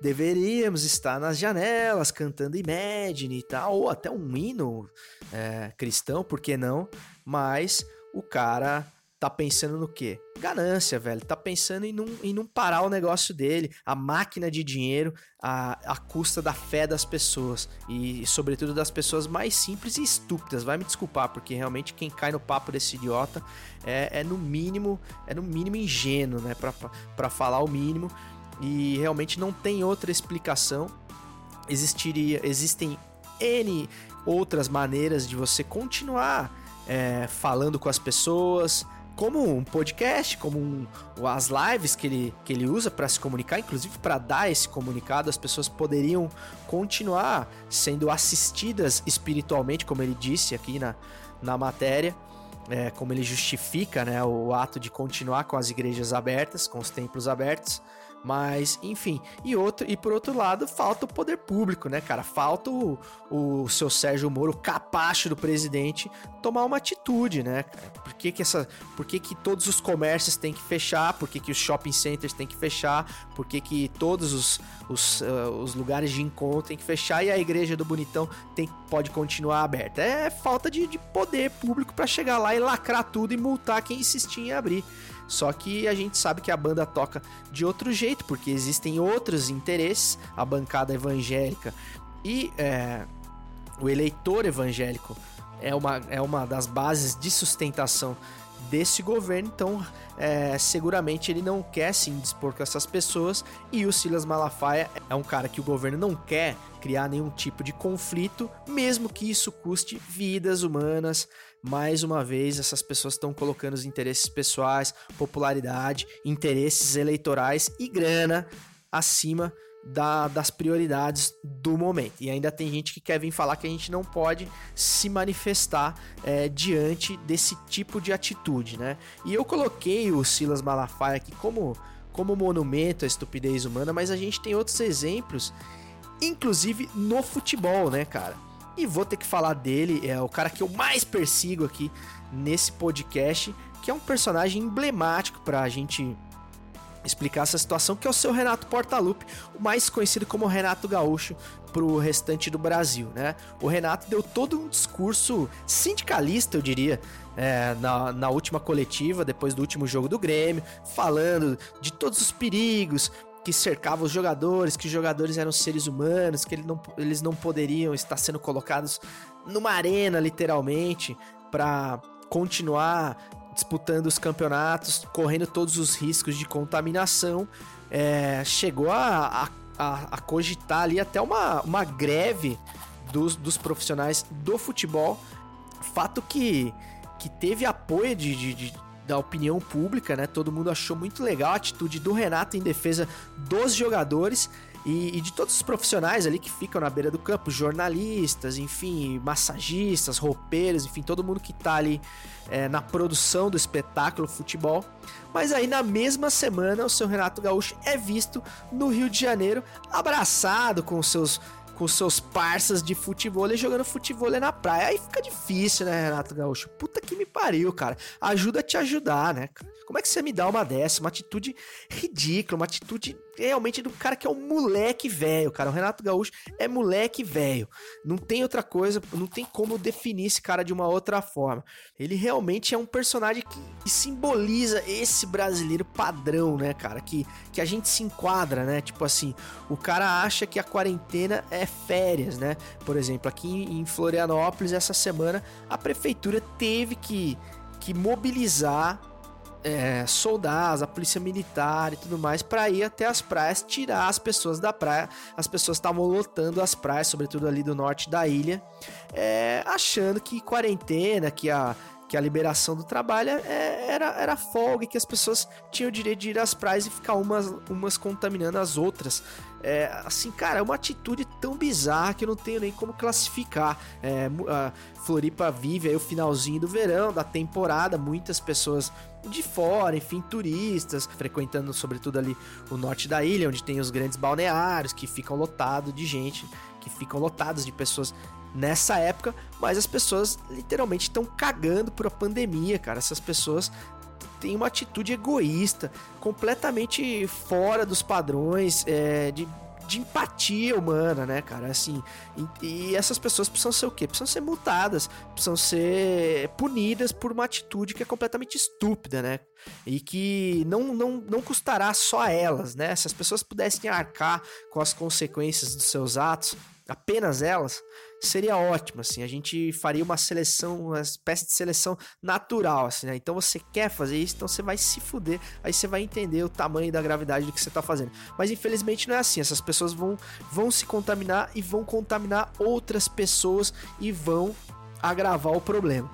Deveríamos estar nas janelas cantando Imagine e tal, ou até um hino é, cristão, por que não? Mas o cara tá pensando no quê? Ganância, velho. Tá pensando em não, em não parar o negócio dele, a máquina de dinheiro, a, a custa da fé das pessoas. E, sobretudo, das pessoas mais simples e estúpidas. Vai me desculpar, porque realmente quem cai no papo desse idiota é, é no mínimo, é no mínimo ingênuo, né? Pra, pra falar o mínimo. E realmente não tem outra explicação. Existiria, existem N outras maneiras de você continuar é, falando com as pessoas, como um podcast, como um, as lives que ele, que ele usa para se comunicar, inclusive para dar esse comunicado, as pessoas poderiam continuar sendo assistidas espiritualmente, como ele disse aqui na, na matéria, é, como ele justifica né, o ato de continuar com as igrejas abertas, com os templos abertos. Mas, enfim, e outro e por outro lado, falta o poder público, né, cara? Falta o, o seu Sérgio Moro, capacho do presidente, tomar uma atitude, né, cara? Por que, que, essa, por que, que todos os comércios têm que fechar? Por que, que os shopping centers têm que fechar? Por que, que todos os, os, uh, os lugares de encontro têm que fechar e a igreja do Bonitão tem, pode continuar aberta? É falta de, de poder público para chegar lá e lacrar tudo e multar quem insistir em abrir. Só que a gente sabe que a banda toca de outro jeito, porque existem outros interesses, a bancada evangélica e é, o eleitor evangélico é uma, é uma das bases de sustentação desse governo, então é, seguramente ele não quer se indispor com essas pessoas. E o Silas Malafaia é um cara que o governo não quer criar nenhum tipo de conflito, mesmo que isso custe vidas humanas, mais uma vez, essas pessoas estão colocando os interesses pessoais, popularidade, interesses eleitorais e grana acima da, das prioridades do momento. E ainda tem gente que quer vir falar que a gente não pode se manifestar é, diante desse tipo de atitude, né? E eu coloquei o Silas Malafaia aqui como, como monumento à estupidez humana, mas a gente tem outros exemplos, inclusive no futebol, né, cara? E vou ter que falar dele, é o cara que eu mais persigo aqui nesse podcast, que é um personagem emblemático pra gente explicar essa situação, que é o seu Renato Portaluppi, o mais conhecido como Renato Gaúcho pro restante do Brasil, né? O Renato deu todo um discurso sindicalista, eu diria, é, na, na última coletiva, depois do último jogo do Grêmio, falando de todos os perigos, que cercava os jogadores, que os jogadores eram seres humanos, que ele não, eles não poderiam estar sendo colocados numa arena, literalmente, para continuar disputando os campeonatos, correndo todos os riscos de contaminação. É, chegou a, a, a, cogitar ali até uma, uma greve dos, dos profissionais do futebol. Fato que, que teve apoio de, de, de da opinião pública, né? Todo mundo achou muito legal a atitude do Renato em defesa dos jogadores e, e, de todos os profissionais ali que ficam na beira do campo, jornalistas, enfim, massagistas, roupeiros, enfim, todo mundo que tá ali é, na produção do espetáculo futebol. Mas aí na mesma semana o seu Renato Gaúcho é visto no Rio de Janeiro abraçado com seus com seus parças de futebol e jogando futebol na praia. Aí fica difícil, né, Renato Gaúcho? Puta que me pariu, cara. Ajuda a te ajudar, né? Como é que você me dá uma dessa? Uma atitude ridícula, uma atitude realmente do cara que é um moleque velho, cara. O Renato Gaúcho é moleque velho. Não tem outra coisa, não tem como definir esse cara de uma outra forma. Ele realmente é um personagem que, que simboliza esse brasileiro padrão, né, cara? Que, que a gente se enquadra, né? Tipo assim, o cara acha que a quarentena é férias, né? Por exemplo, aqui em Florianópolis, essa semana, a prefeitura teve que, que mobilizar é, soldados, a polícia militar e tudo mais para ir até as praias, tirar as pessoas da praia. As pessoas estavam lotando as praias, sobretudo ali do norte da ilha, é, achando que quarentena, que a, que a liberação do trabalho é, era, era folga e que as pessoas tinham o direito de ir às praias e ficar umas, umas contaminando as outras. É, assim, cara, é uma atitude tão bizarra que eu não tenho nem como classificar. É, Floripa vive aí o finalzinho do verão, da temporada, muitas pessoas de fora, enfim, turistas, frequentando sobretudo ali o norte da ilha, onde tem os grandes balneários que ficam lotados de gente, que ficam lotados de pessoas nessa época, mas as pessoas literalmente estão cagando por a pandemia, cara. Essas pessoas têm uma atitude egoísta, completamente fora dos padrões é, de, de empatia humana, né, cara? Assim, e, e, essas pessoas precisam ser o quê? Precisam ser multadas, precisam ser punidas por uma atitude que é completamente estúpida, né? E que não, não, não custará só a elas, né? Se as pessoas pudessem arcar com as consequências dos seus atos, apenas elas, seria ótimo, assim, a gente faria uma seleção, uma espécie de seleção natural, assim, né? Então você quer fazer isso, então você vai se fuder, aí você vai entender o tamanho da gravidade do que você tá fazendo. Mas infelizmente não é assim, essas pessoas vão, vão se contaminar e vão contaminar outras pessoas e vão agravar o problema.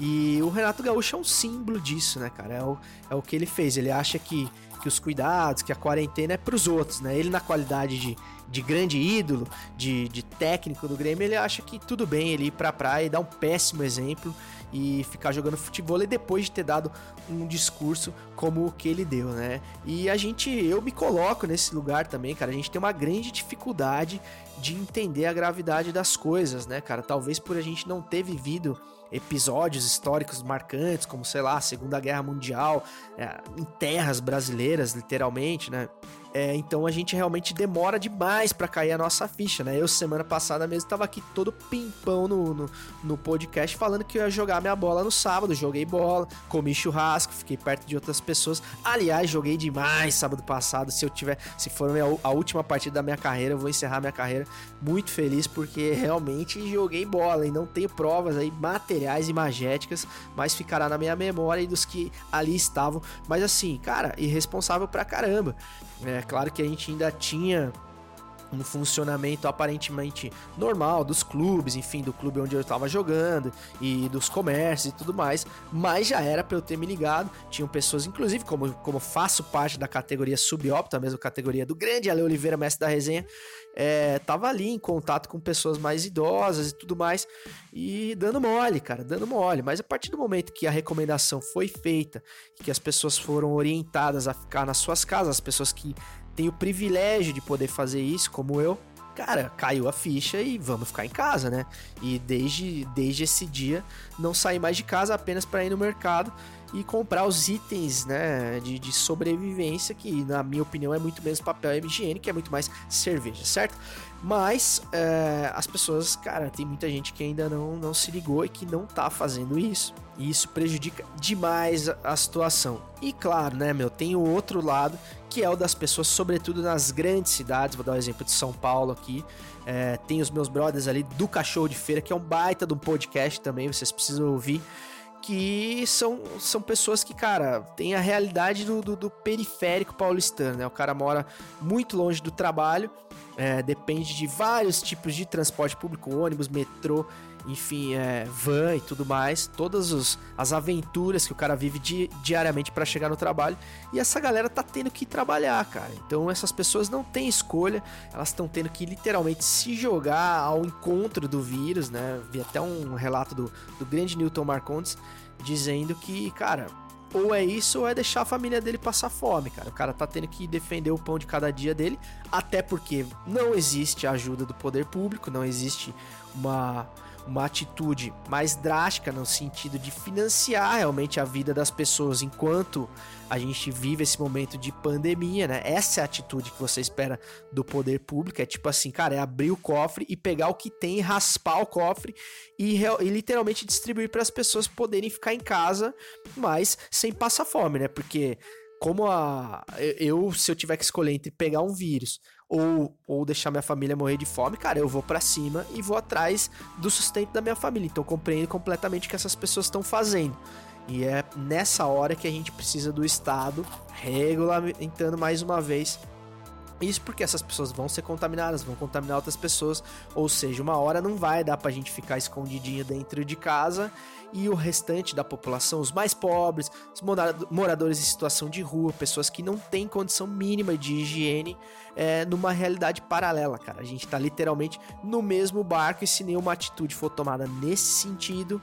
E o Renato Gaúcho é um símbolo disso, né, cara? É o, é o que ele fez. Ele acha que, que os cuidados, que a quarentena é pros outros, né? Ele, na qualidade de, de grande ídolo, de, de técnico do Grêmio, ele acha que tudo bem ele ir pra praia e dar um péssimo exemplo e ficar jogando futebol e depois de ter dado um discurso como o que ele deu, né? E a gente, eu me coloco nesse lugar também, cara. A gente tem uma grande dificuldade de entender a gravidade das coisas, né, cara? Talvez por a gente não ter vivido episódios históricos marcantes, como sei lá, a Segunda Guerra Mundial, é, em terras brasileiras, literalmente, né? É, então a gente realmente demora demais para cair a nossa ficha, né? Eu semana passada mesmo tava aqui todo pimpão no, no, no, podcast falando que eu ia jogar minha bola no sábado. Joguei bola, comi churrasco, fiquei perto de outras pessoas. Aliás, joguei demais sábado passado. Se eu tiver, se for a última partida da minha carreira, eu vou encerrar minha carreira muito feliz porque realmente joguei bola e não tenho provas aí materiais e magéticas, mas ficará na minha memória e dos que ali estavam. Mas assim, cara, irresponsável pra caramba. É claro que a gente ainda tinha um funcionamento aparentemente normal dos clubes, enfim, do clube onde eu estava jogando e dos comércios e tudo mais, mas já era para eu ter me ligado. Tinham pessoas, inclusive, como, como faço parte da categoria subópta, a mesma categoria do grande Ale Oliveira, mestre da resenha, é, tava ali em contato com pessoas mais idosas e tudo mais, e dando mole, cara, dando mole. Mas a partir do momento que a recomendação foi feita e que as pessoas foram orientadas a ficar nas suas casas, as pessoas que tem o privilégio de poder fazer isso, como eu, cara, caiu a ficha e vamos ficar em casa, né? E desde, desde esse dia não saí mais de casa apenas para ir no mercado e comprar os itens, né, de, de, sobrevivência, que na minha opinião é muito menos papel higiênico, que é muito mais cerveja, certo? Mas é, as pessoas, cara, tem muita gente que ainda não, não se ligou e que não tá fazendo isso. E isso prejudica demais a, a situação. E claro, né, meu, tem o outro lado, que é o das pessoas, sobretudo nas grandes cidades. Vou dar o um exemplo de São Paulo aqui. É, tem os meus brothers ali do Cachorro de Feira, que é um baita de um podcast também, vocês precisam ouvir que são, são pessoas que, cara, tem a realidade do, do, do, periférico paulistano, né? O cara mora muito longe do trabalho, é, depende de vários tipos de transporte público, ônibus, metrô, enfim, é, van e tudo mais, todas os, as aventuras que o cara vive di, diariamente para chegar no trabalho. E essa galera tá tendo que trabalhar, cara. Então essas pessoas não têm escolha, elas estão tendo que literalmente se jogar ao encontro do vírus, né? Vi até um relato do, do grande Newton Marcondes dizendo que, cara, ou é isso ou é deixar a família dele passar fome, cara. O cara tá tendo que defender o pão de cada dia dele, até porque não existe ajuda do poder público, não existe uma uma atitude mais drástica no sentido de financiar realmente a vida das pessoas enquanto a gente vive esse momento de pandemia, né? Essa é a atitude que você espera do poder público, é tipo assim, cara, é abrir o cofre e pegar o que tem, raspar o cofre e, e literalmente distribuir para as pessoas poderem ficar em casa, mas sem passar fome, né? Porque como a eu se eu tiver que escolher entre pegar um vírus ou, ou deixar minha família morrer de fome, cara, eu vou para cima e vou atrás do sustento da minha família. Então compreendo completamente o que essas pessoas estão fazendo. E é nessa hora que a gente precisa do Estado regulamentando mais uma vez isso porque essas pessoas vão ser contaminadas, vão contaminar outras pessoas, ou seja, uma hora não vai dar pra gente ficar escondidinho dentro de casa e o restante da população, os mais pobres, os moradores em situação de rua, pessoas que não têm condição mínima de higiene, é, numa realidade paralela, cara. A gente tá literalmente no mesmo barco e se nenhuma atitude for tomada nesse sentido,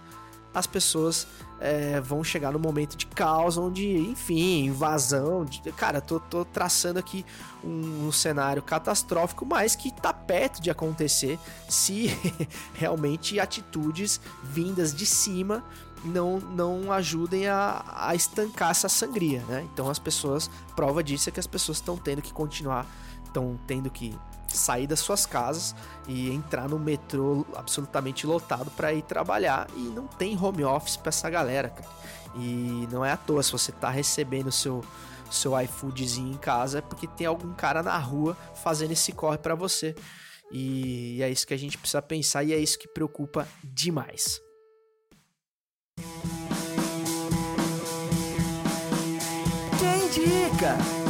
as pessoas é, vão chegar no momento de caos, onde, enfim, invasão. De, cara, tô, tô traçando aqui um, um, cenário catastrófico, mas que tá perto de acontecer se <laughs> realmente atitudes vindas de cima não, não ajudem a, a estancar essa sangria, né? Então as pessoas, prova disso é que as pessoas estão tendo que continuar estão tendo que sair das suas casas e entrar no metrô absolutamente lotado para ir trabalhar e não tem home office para essa galera, cara. E não é à toa se você tá recebendo seu seu iFoodzinho em casa é porque tem algum cara na rua fazendo esse corre para você. E é isso que a gente precisa pensar e é isso que preocupa demais. Quem indica?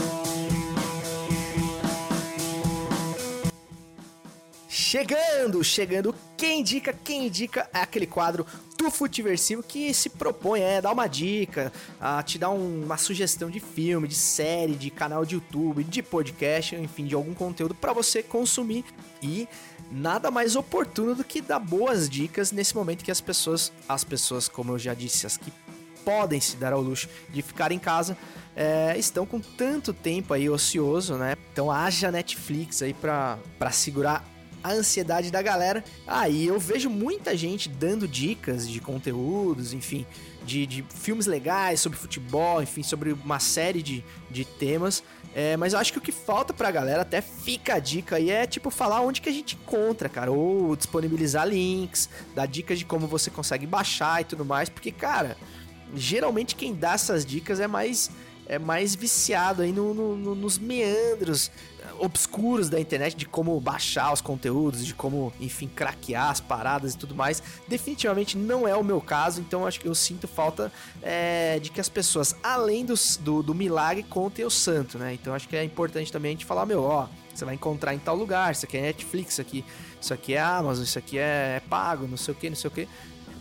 Chegando, chegando, quem indica, quem indica é aquele quadro do Futiversivo que se propõe é dar uma dica, a te dar um, uma sugestão de filme, de série, de canal de YouTube, de podcast, enfim, de algum conteúdo para você consumir e nada mais oportuno do que dar boas dicas nesse momento que as pessoas, as pessoas, como eu já disse, as que podem se dar ao luxo de ficar em casa, é, estão com tanto tempo aí ocioso, né? Então haja Netflix aí para segurar a ansiedade da galera. Aí ah, eu vejo muita gente dando dicas de conteúdos, enfim, de, de filmes legais sobre futebol, enfim, sobre uma série de, de temas. É, mas eu acho que o que falta pra galera, até fica a dica aí, é tipo falar onde que a gente encontra, cara. Ou disponibilizar links, dar dicas de como você consegue baixar e tudo mais. Porque, cara, geralmente quem dá essas dicas é mais é mais viciado aí no, no, no, nos meandros obscuros da internet de como baixar os conteúdos, de como, enfim, craquear as paradas e tudo mais. Definitivamente não é o meu caso, então acho que eu sinto falta é, de que as pessoas, além dos, do, do milagre, contem o santo, né? Então acho que é importante também a gente falar, meu, ó, você vai encontrar em tal lugar, isso aqui é Netflix, isso aqui, isso aqui é Amazon, isso aqui é, é pago, não sei o que, não sei o que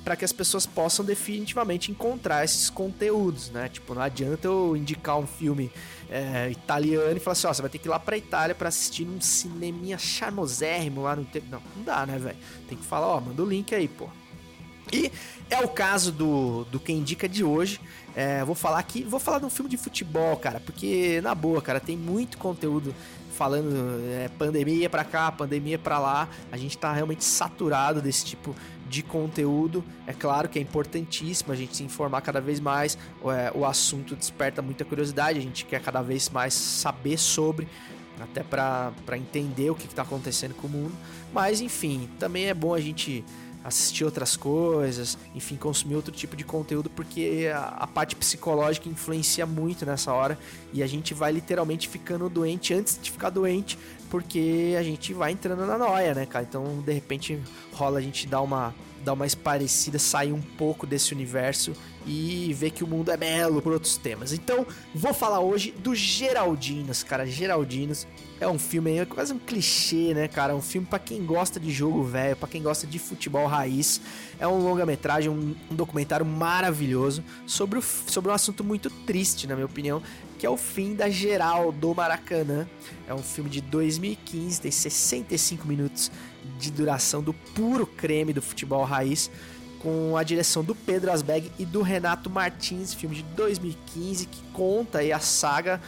para que as pessoas possam definitivamente encontrar esses conteúdos, né? Tipo, não adianta eu indicar um filme é, italiano e falar assim, ó, você vai ter que ir lá pra Itália para assistir num cineminha charmosérrimo lá no... Não, não dá, né, velho? Tem que falar, ó, manda o link aí, pô. E é o caso do, do Quem Indica de hoje. É, vou falar aqui, vou falar de um filme de futebol, cara, porque, na boa, cara, tem muito conteúdo falando é, pandemia pra cá, pandemia pra lá. A gente tá realmente saturado desse tipo de conteúdo. É claro que é importantíssimo a gente se informar cada vez mais. É, o assunto desperta muita curiosidade, a gente quer cada vez mais saber sobre, até para entender o que está acontecendo com o mundo. Mas enfim, também é bom a gente assistir outras coisas, enfim, consumir outro tipo de conteúdo, porque a, a, parte psicológica influencia muito nessa hora e a gente vai literalmente ficando doente antes de ficar doente, porque a gente vai entrando na noia, né, cara? Então, de repente, rola a gente dar uma dar uma esparecida, sair um pouco desse universo e ver que o mundo é belo por outros temas. Então, vou falar hoje do Geraldinos, cara. Geraldinos é um filme é quase um clichê, né, cara? Um filme para quem gosta de jogo velho, para quem gosta de futebol raiz. É um longa-metragem, um, um, documentário maravilhoso sobre, o, sobre um assunto muito triste, na minha opinião, que é o fim da geral do Maracanã. É um filme de 2015, tem 65 minutos de duração do puro creme do futebol raiz, com a direção do Pedro Asbeg e do Renato Martins, filme de 2015 que conta aí a saga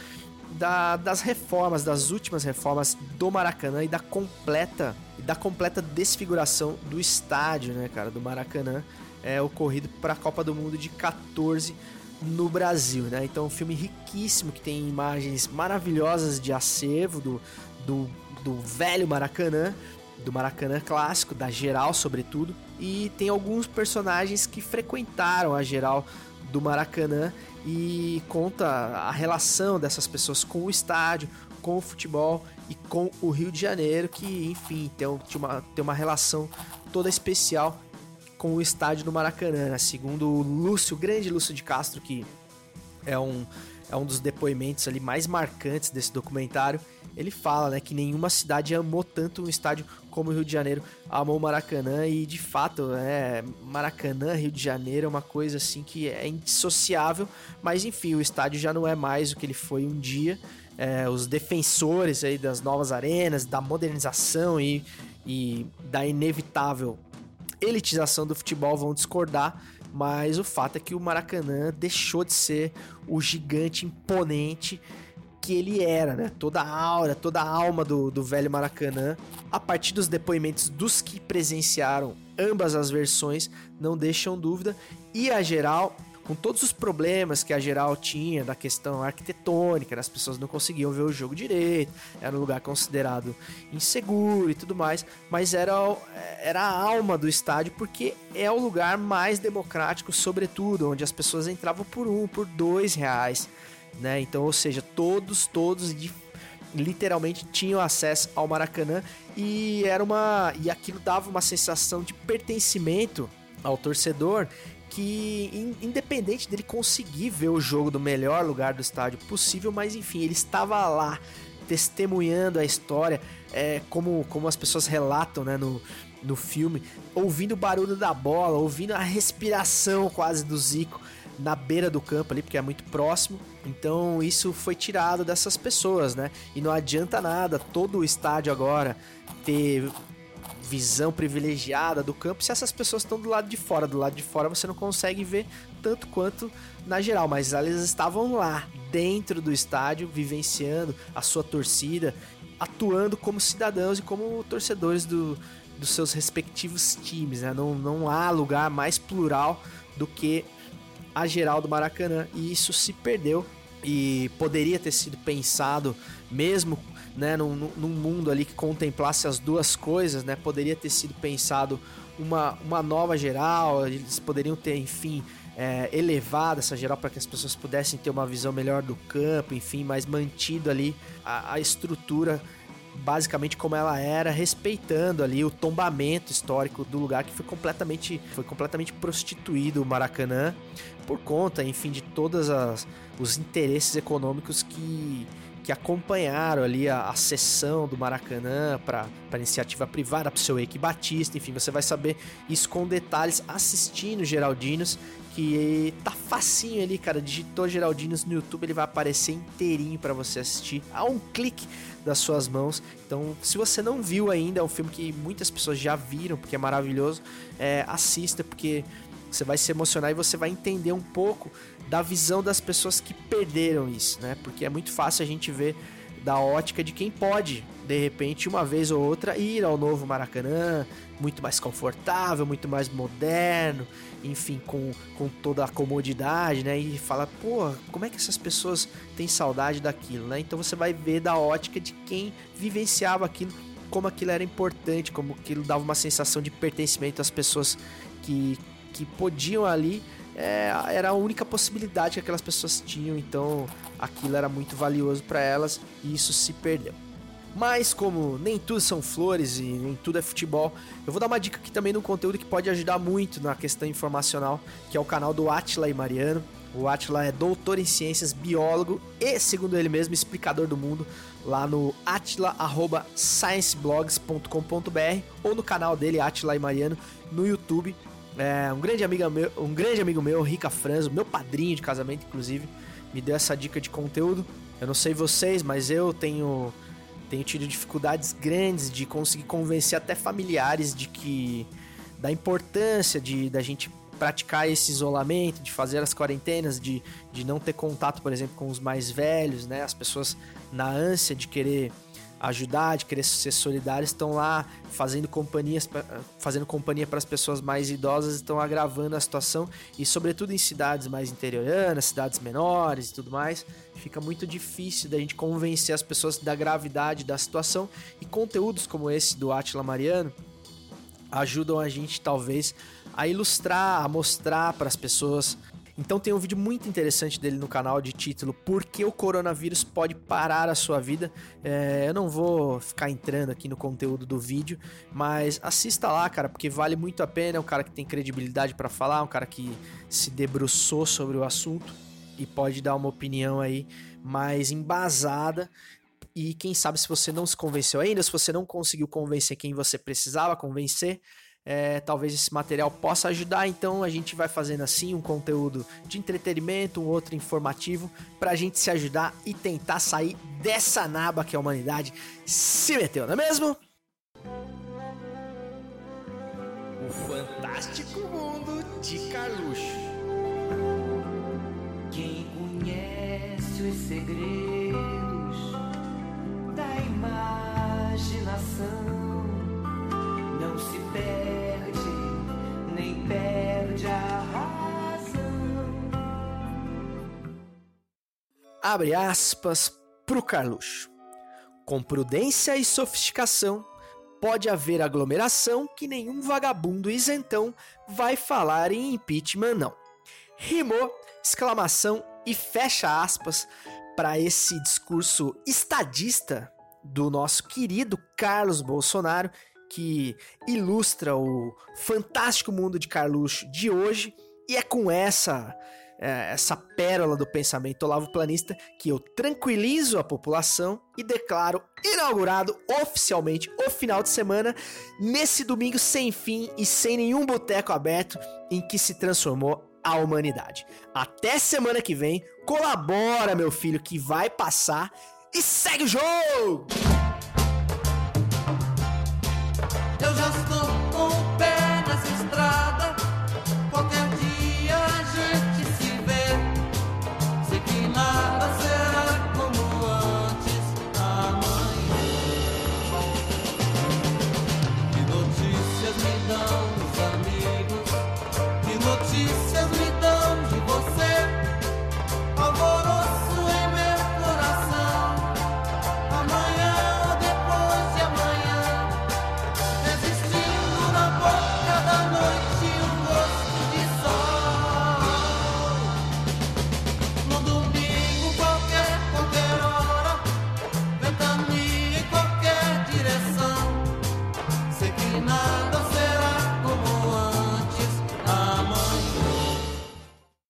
da, das reformas, das últimas reformas do Maracanã e da completa da completa desfiguração do estádio, né, cara, do Maracanã, é ocorrido para a Copa do Mundo de 14 no Brasil, né? Então, um filme riquíssimo que tem imagens maravilhosas de acervo do, do, do velho Maracanã do Maracanã clássico, da geral sobretudo, e tem alguns personagens que frequentaram a geral do Maracanã e conta a relação dessas pessoas com o estádio, com o futebol e com o Rio de Janeiro, que enfim tem uma, tem uma relação toda especial com o estádio do Maracanã. Né? Segundo o Lúcio, o grande Lúcio de Castro, que é um, é um dos depoimentos ali mais marcantes desse documentário, ele fala né, que nenhuma cidade amou tanto um estádio como o Rio de Janeiro. Amou o Maracanã e de fato, é, Maracanã, Rio de Janeiro é uma coisa assim que é indissociável, mas enfim, o estádio já não é mais o que ele foi um dia. É, os defensores aí das novas arenas, da modernização e, e da inevitável elitização do futebol vão discordar, mas o fato é que o Maracanã deixou de ser o gigante imponente que ele era, né? Toda a aura, toda a alma do, do velho Maracanã, a partir dos depoimentos dos que presenciaram ambas as versões, não deixam dúvida. E a geral com todos os problemas que a geral tinha da questão arquitetônica, as pessoas não conseguiam ver o jogo direito, era um lugar considerado inseguro e tudo mais, mas era, era a alma do estádio porque é o lugar mais democrático, sobretudo, onde as pessoas entravam por um, por dois reais, né? Então, ou seja, todos, todos literalmente tinham acesso ao Maracanã e era uma e aquilo dava uma sensação de pertencimento ao torcedor que independente dele conseguir ver o jogo do melhor lugar do estádio possível, mas enfim, ele estava lá testemunhando a história, é, como, como as pessoas relatam né, no, no filme, ouvindo o barulho da bola, ouvindo a respiração quase do Zico na beira do campo ali, porque é muito próximo. Então isso foi tirado dessas pessoas, né? E não adianta nada todo o estádio agora ter visão privilegiada do campo se essas pessoas estão do lado de fora. Do lado de fora você não consegue ver tanto quanto na geral, mas elas estavam lá, dentro do estádio, vivenciando a sua torcida, atuando como cidadãos e como torcedores do, dos seus respectivos times. Né? Não, não há lugar mais plural do que a geral do Maracanã. E isso se perdeu. E poderia ter sido pensado mesmo né, num, num, mundo ali que contemplasse as duas coisas, né, poderia ter sido pensado uma, uma nova geral, eles poderiam ter, enfim, é, elevado essa geral para que as pessoas pudessem ter uma visão melhor do campo, enfim, mas mantido ali a, a estrutura basicamente como ela era, respeitando ali o tombamento histórico do lugar que foi completamente, foi completamente prostituído o Maracanã por conta, enfim, de todos os interesses econômicos que que acompanharam ali a, a sessão do Maracanã para iniciativa privada, para o seu Eike Batista, enfim, você vai saber isso com detalhes assistindo Geraldinos, que tá facinho ali, cara, digitou Geraldinos no YouTube, ele vai aparecer inteirinho para você assistir a um clique das suas mãos. Então, se você não viu ainda, é um filme que muitas pessoas já viram, porque é maravilhoso, é, assista, porque você vai se emocionar e você vai entender um pouco da visão das pessoas que perderam isso, né? Porque é muito fácil a gente ver da ótica de quem pode, de repente, uma vez ou outra, ir ao novo Maracanã, muito mais confortável, muito mais moderno, enfim, com, com toda a comodidade, né? E fala, pô, como é que essas pessoas têm saudade daquilo, né? Então você vai ver da ótica de quem vivenciava aquilo, como aquilo era importante, como aquilo dava uma sensação de pertencimento às pessoas que, que podiam ali é, era a única possibilidade que aquelas pessoas tinham, então aquilo era muito valioso para elas e isso se perdeu. Mas como nem tudo são flores e nem tudo é futebol, eu vou dar uma dica aqui também no conteúdo que pode ajudar muito na questão informacional, que é o canal do Atila e Mariano. O Atila é doutor em ciências, biólogo e, segundo ele mesmo, explicador do mundo lá no atila@scienceblogs.com.br ou no canal dele Atila e Mariano no YouTube. É, um grande amigo meu, um grande amigo meu, Rica Franzo, meu padrinho de casamento, inclusive, me deu essa dica de conteúdo. Eu não sei vocês, mas eu tenho tenho tido dificuldades grandes de conseguir convencer até familiares de que da importância de da gente praticar esse isolamento, de fazer as quarentenas, de, de não ter contato, por exemplo, com os mais velhos, né? As pessoas na ânsia de querer ajudar, de querer ser solidários, estão lá fazendo companhias, fazendo companhia para as pessoas mais idosas, estão agravando a situação e sobretudo em cidades mais interioranas, cidades menores e tudo mais, fica muito difícil da gente convencer as pessoas da gravidade da situação e conteúdos como esse do Atila Mariano ajudam a gente talvez a ilustrar, a mostrar para as pessoas então tem um vídeo muito interessante dele no canal de título Por que o coronavírus pode parar a sua vida. É, eu não vou ficar entrando aqui no conteúdo do vídeo, mas assista lá, cara, porque vale muito a pena. É um cara que tem credibilidade para falar, um cara que se debruçou sobre o assunto e pode dar uma opinião aí mais embasada. E quem sabe se você não se convenceu ainda, se você não conseguiu convencer quem você precisava convencer, é, talvez esse material possa ajudar. Então a gente vai fazendo assim um conteúdo de entretenimento, um outro informativo, para a gente se ajudar e tentar sair dessa naba que a humanidade se meteu, não é mesmo? O fantástico mundo de Carluxo. Quem conhece os segredos da imaginação abre aspas, pro Carluxo. Com prudência e sofisticação, pode haver aglomeração que nenhum vagabundo isentão vai falar em impeachment, não. Rimou, exclamação e fecha aspas para esse discurso estadista do nosso querido Carlos Bolsonaro, que ilustra o fantástico mundo de Carluxo de hoje. E é com essa é, essa pérola do pensamento Olavo Planista que eu tranquilizo a população e declaro inaugurado oficialmente o final de semana nesse domingo sem fim e sem nenhum boteco aberto em que se transformou a humanidade. Até semana que vem, colabora meu filho que vai passar e segue o jogo!